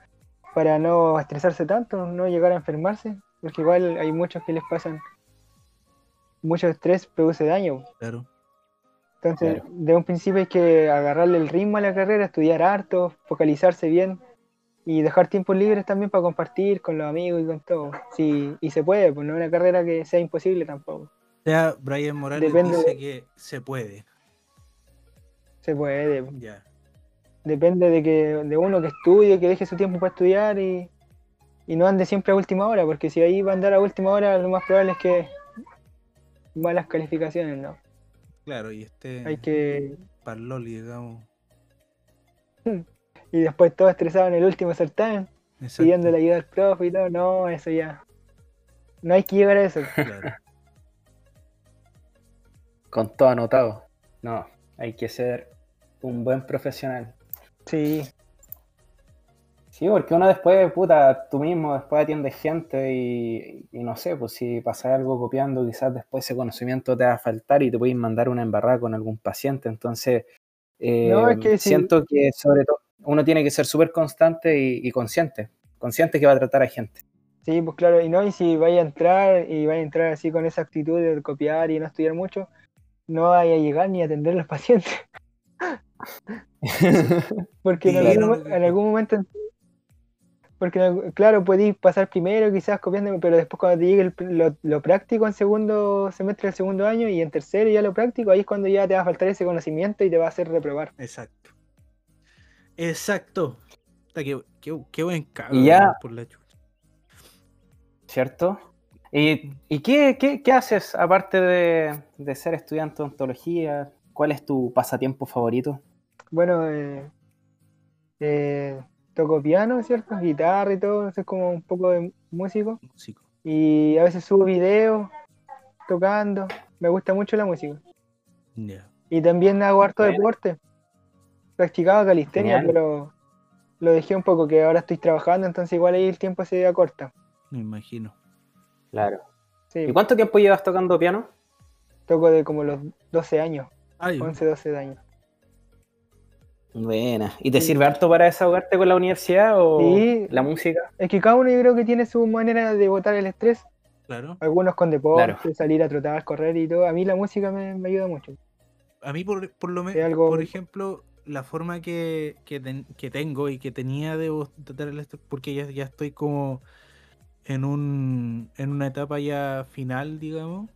para no estresarse tanto, no llegar a enfermarse, porque igual hay muchos que les pasan, mucho estrés produce daño. Claro. Entonces, Claro. de un principio hay que agarrarle el ritmo a la carrera, estudiar harto, focalizarse bien y dejar tiempos libres también para compartir con los amigos y con todo. Sí, y se puede, pues no es una carrera que sea imposible tampoco. O sea, Brian Morales Depende dice de- que se puede. Se puede. Ya. Depende de que de uno que estudie, que deje su tiempo para estudiar y, y no ande siempre a última hora, porque si ahí va a andar a última hora, lo más probable es que malas calificaciones, ¿no? Claro, y este Hay que. para Loli, digamos. Y después todo estresado en el último certamen, Exacto, pidiendo la ayuda del profe y todo. No, eso ya. No hay que llegar a eso. claro. Con todo anotado. No, hay que ser un buen profesional. Sí, Sí, porque uno después, puta, tú mismo después atiendes gente y, y no sé, pues si pasa algo copiando, quizás después ese conocimiento te va a faltar y te puedes mandar una embarrada con algún paciente. Entonces, eh, No, es que sí. siento que sobre todo uno tiene que ser súper constante y, y consciente, consciente que va a tratar a gente. sí, pues claro. Y no, y si vaya a entrar y vaya a entrar así con esa actitud de copiar y no estudiar mucho, no vaya a llegar ni a atender a los pacientes. Porque en, algún, en momento, porque claro, podéis pasar primero quizás copiando, pero después cuando te llegue el lo, lo práctico en segundo semestre del segundo año y en tercero ya lo práctico, ahí es cuando ya te va a faltar ese conocimiento y te va a hacer reprobar. Exacto. Exacto. Qué, qué- qué buen ya- por la chucha. ¿Cierto? ¿Y, y qué, qué- qué haces aparte de, de ser estudiante de ontología? ¿Cuál es tu pasatiempo favorito? Bueno, eh, eh, toco piano, ¿cierto? Guitarra y todo, soy como un poco de músico. Músico. Y a veces subo videos tocando. Me gusta mucho la música. Y también hago harto deporte. Practicaba calistenia, Genial. pero lo dejé un poco, que ahora estoy trabajando, entonces igual ahí el tiempo se acorta. Me imagino. Claro. Sí, ¿Y cuánto tiempo llevas tocando piano? toco de como los 12 años, Ay, 11, 12 años. Buena. ¿Y te Sí. sirve harto para desahogarte con la universidad o Sí. la música? Es que cada uno yo creo que tiene su manera de botar el estrés. claro. Algunos con deporte, Claro. salir a trotar, correr y todo. A mí la música me, me ayuda mucho. A mí, por, por lo Es menos, algo- por ejemplo, la forma que, que, ten- que tengo y que tenía de tratar porque ya, ya estoy como en, un, en una etapa ya final, digamos,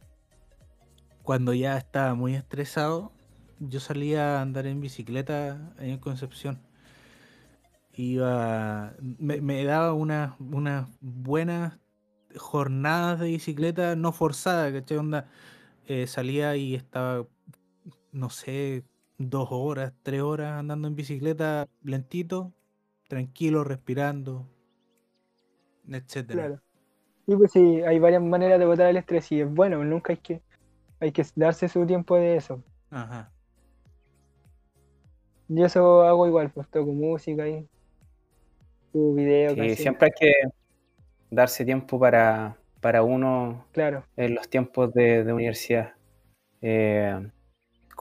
cuando ya estaba muy estresado, yo salía a andar en bicicleta en Concepción. Iba, me, daba unas unas buenas jornadas de bicicleta no forzada, ¿cachai? Onda, eh, salía y estaba, no sé, dos horas, tres horas andando en bicicleta lentito, tranquilo, respirando, etcétera. Claro. Y pues sí, hay varias maneras de botar el estrés y es bueno, nunca hay que, hay que darse su tiempo de eso. Ajá. Yo eso hago igual, pues toco música y subo video, Sí, siempre hay que darse tiempo para, para uno Claro, en los tiempos de, de universidad. Eh,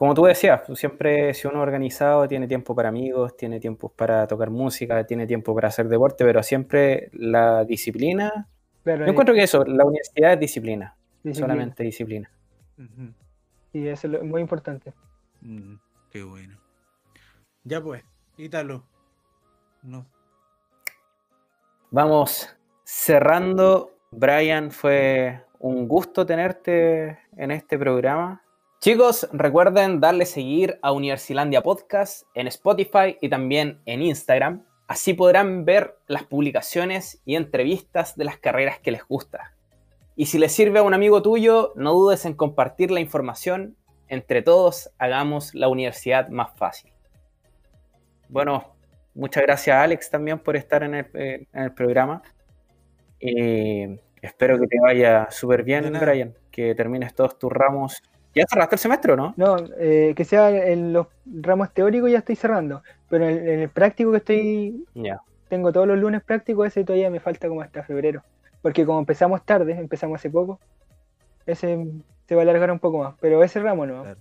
como tú decías, pues, siempre si uno es organizado tiene tiempo para amigos, tiene tiempo para tocar música, tiene tiempo para hacer deporte, pero siempre la disciplina. claro. Yo encuentro que eso, la universidad es disciplina, disciplina. solamente disciplina. Sí, eso es muy importante. Mm, qué bueno. Ya pues, Ítalo. No. Vamos cerrando. Brian, fue un gusto tenerte en este programa. Chicos, recuerden darle seguir a Universilandia Podcast en Spotify y también en Instagram. Así podrán ver las publicaciones y entrevistas de las carreras que les gusta. Y si les sirve a un amigo tuyo, no dudes en compartir la información. Entre todos, hagamos la universidad más fácil. Bueno, muchas gracias Alex también por estar en el, eh, en el programa. Y espero que te vaya súper bien. Brian, que termines todos tus ramos. ¿Ya cerraste el semestre o no? No, eh, que sea en los ramos teóricos ya estoy cerrando, pero en, en el práctico que estoy, Ya. tengo todos los lunes prácticos, ese todavía me falta como hasta febrero. Porque como empezamos tarde, empezamos hace poco, ese se va a alargar un poco más, pero ese ramo no. Claro.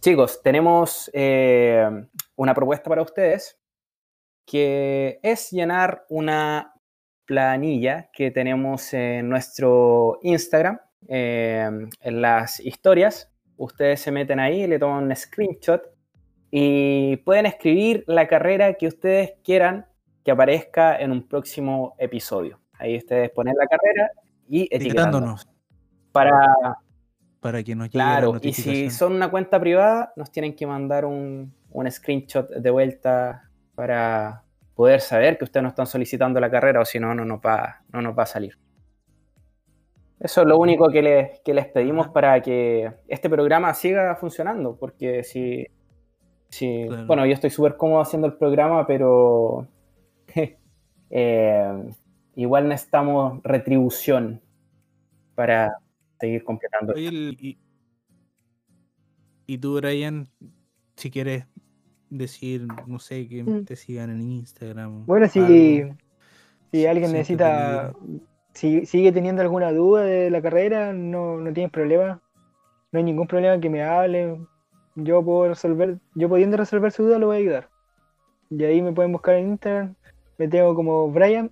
Chicos, tenemos eh, una propuesta para ustedes que es llenar una planilla que tenemos en nuestro Instagram, eh, en las historias. Ustedes se meten ahí, le toman un screenshot y pueden escribir la carrera que ustedes quieran que aparezca en un próximo episodio. Ahí ustedes ponen la carrera y etiquetándonos. Para, para que nos llegue Claro, y si son una cuenta privada, nos tienen que mandar un, un screenshot de vuelta para poder saber que ustedes no están solicitando la carrera o si no, no nos va, no nos va a salir. Eso es lo único que les, que les pedimos para que este programa siga funcionando, porque si, si bueno, yo estoy súper cómodo haciendo el programa, pero eh, igual necesitamos retribución para seguir completando. y, y, tú, Brian, si quieres decir, no sé, que mm. te sigan en Instagram. Bueno, si, si alguien necesita, si sigue teniendo alguna duda de la carrera, no, no tienes problema. No hay ningún problema que me hable. Yo puedo resolver, yo pudiendo resolver su duda, lo voy a ayudar. Y ahí me pueden buscar en Instagram. Me tengo como Brian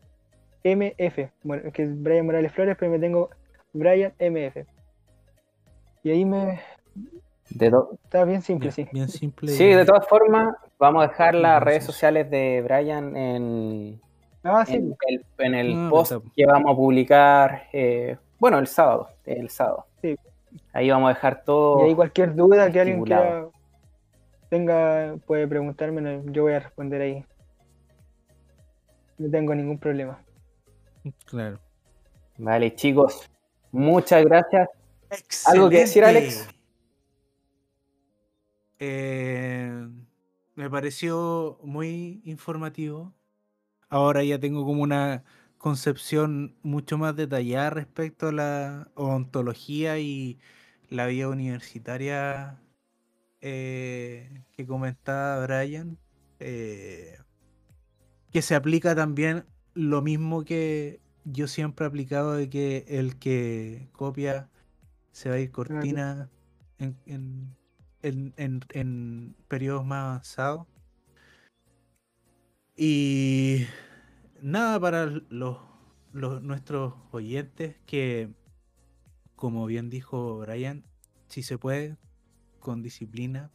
MF. Bueno, que es Brian Morales Flores, pero me tengo Brian MF. Y ahí me, Está bien simple, sí. Bien simple. Sí, de todas formas, vamos a dejar las redes sociales de Brian en, ah, en, el, ah, post que vamos a publicar, eh, bueno, el sábado. El sábado. Sí. Ahí vamos a dejar todo. Y ahí cualquier duda que alguien quiera, tenga, puede preguntarme, yo voy a responder ahí. No tengo ningún problema. Claro. Vale, chicos, muchas gracias. ¿Algo que decir, Alex? Eh, me pareció muy informativo. Ahora ya tengo como una concepción mucho más detallada respecto a la ontología y la vida universitaria eh, que comentaba Brian, eh, que se aplica también lo mismo que yo siempre he aplicado de que el que copia se va a ir cortina en, en, periodos más avanzados. Y nada para los, nuestros oyentes que, como bien dijo Brian, si se puede, con disciplina,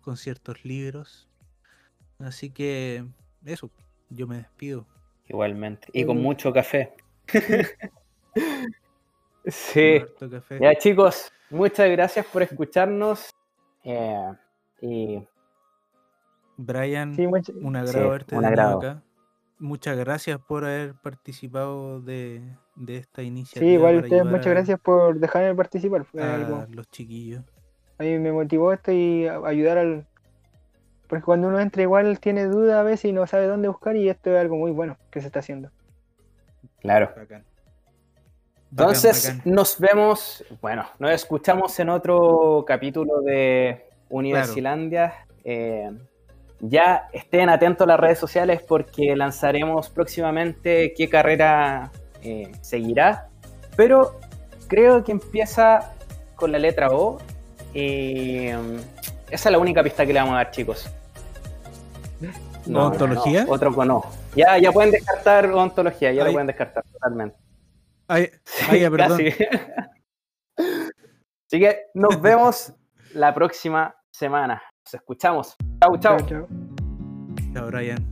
con ciertos libros. Así que eso, yo me despido. Igualmente. Y con mucho café. sí. Ya chicos, Muchas gracias por escucharnos. Eh, y... Brian, un agrado verte acá. Muchas gracias por haber participado de, esta iniciativa. Sí, igual ustedes, muchas gracias por dejarme participar. A los chiquillos. A mí me motivó esto y ayudar al. Porque cuando uno entra, igual tiene duda a veces y no sabe dónde buscar, y esto es algo muy bueno que se está haciendo. Claro. Entonces, nos vemos, bueno, nos escuchamos en otro capítulo de Universilandia. Eh, ya estén atentos a las redes sociales porque lanzaremos próximamente qué carrera eh, seguirá. Pero creo que empieza con la letra O. Y esa es la única pista que le vamos a dar, chicos. ¿Ontología? otro con O. Ya, ya pueden descartar ontología, ya lo pueden descartar totalmente. Ay, perdón. Así que nos vemos la próxima semana. Nos escuchamos. Chau, chau. Chao, Brian.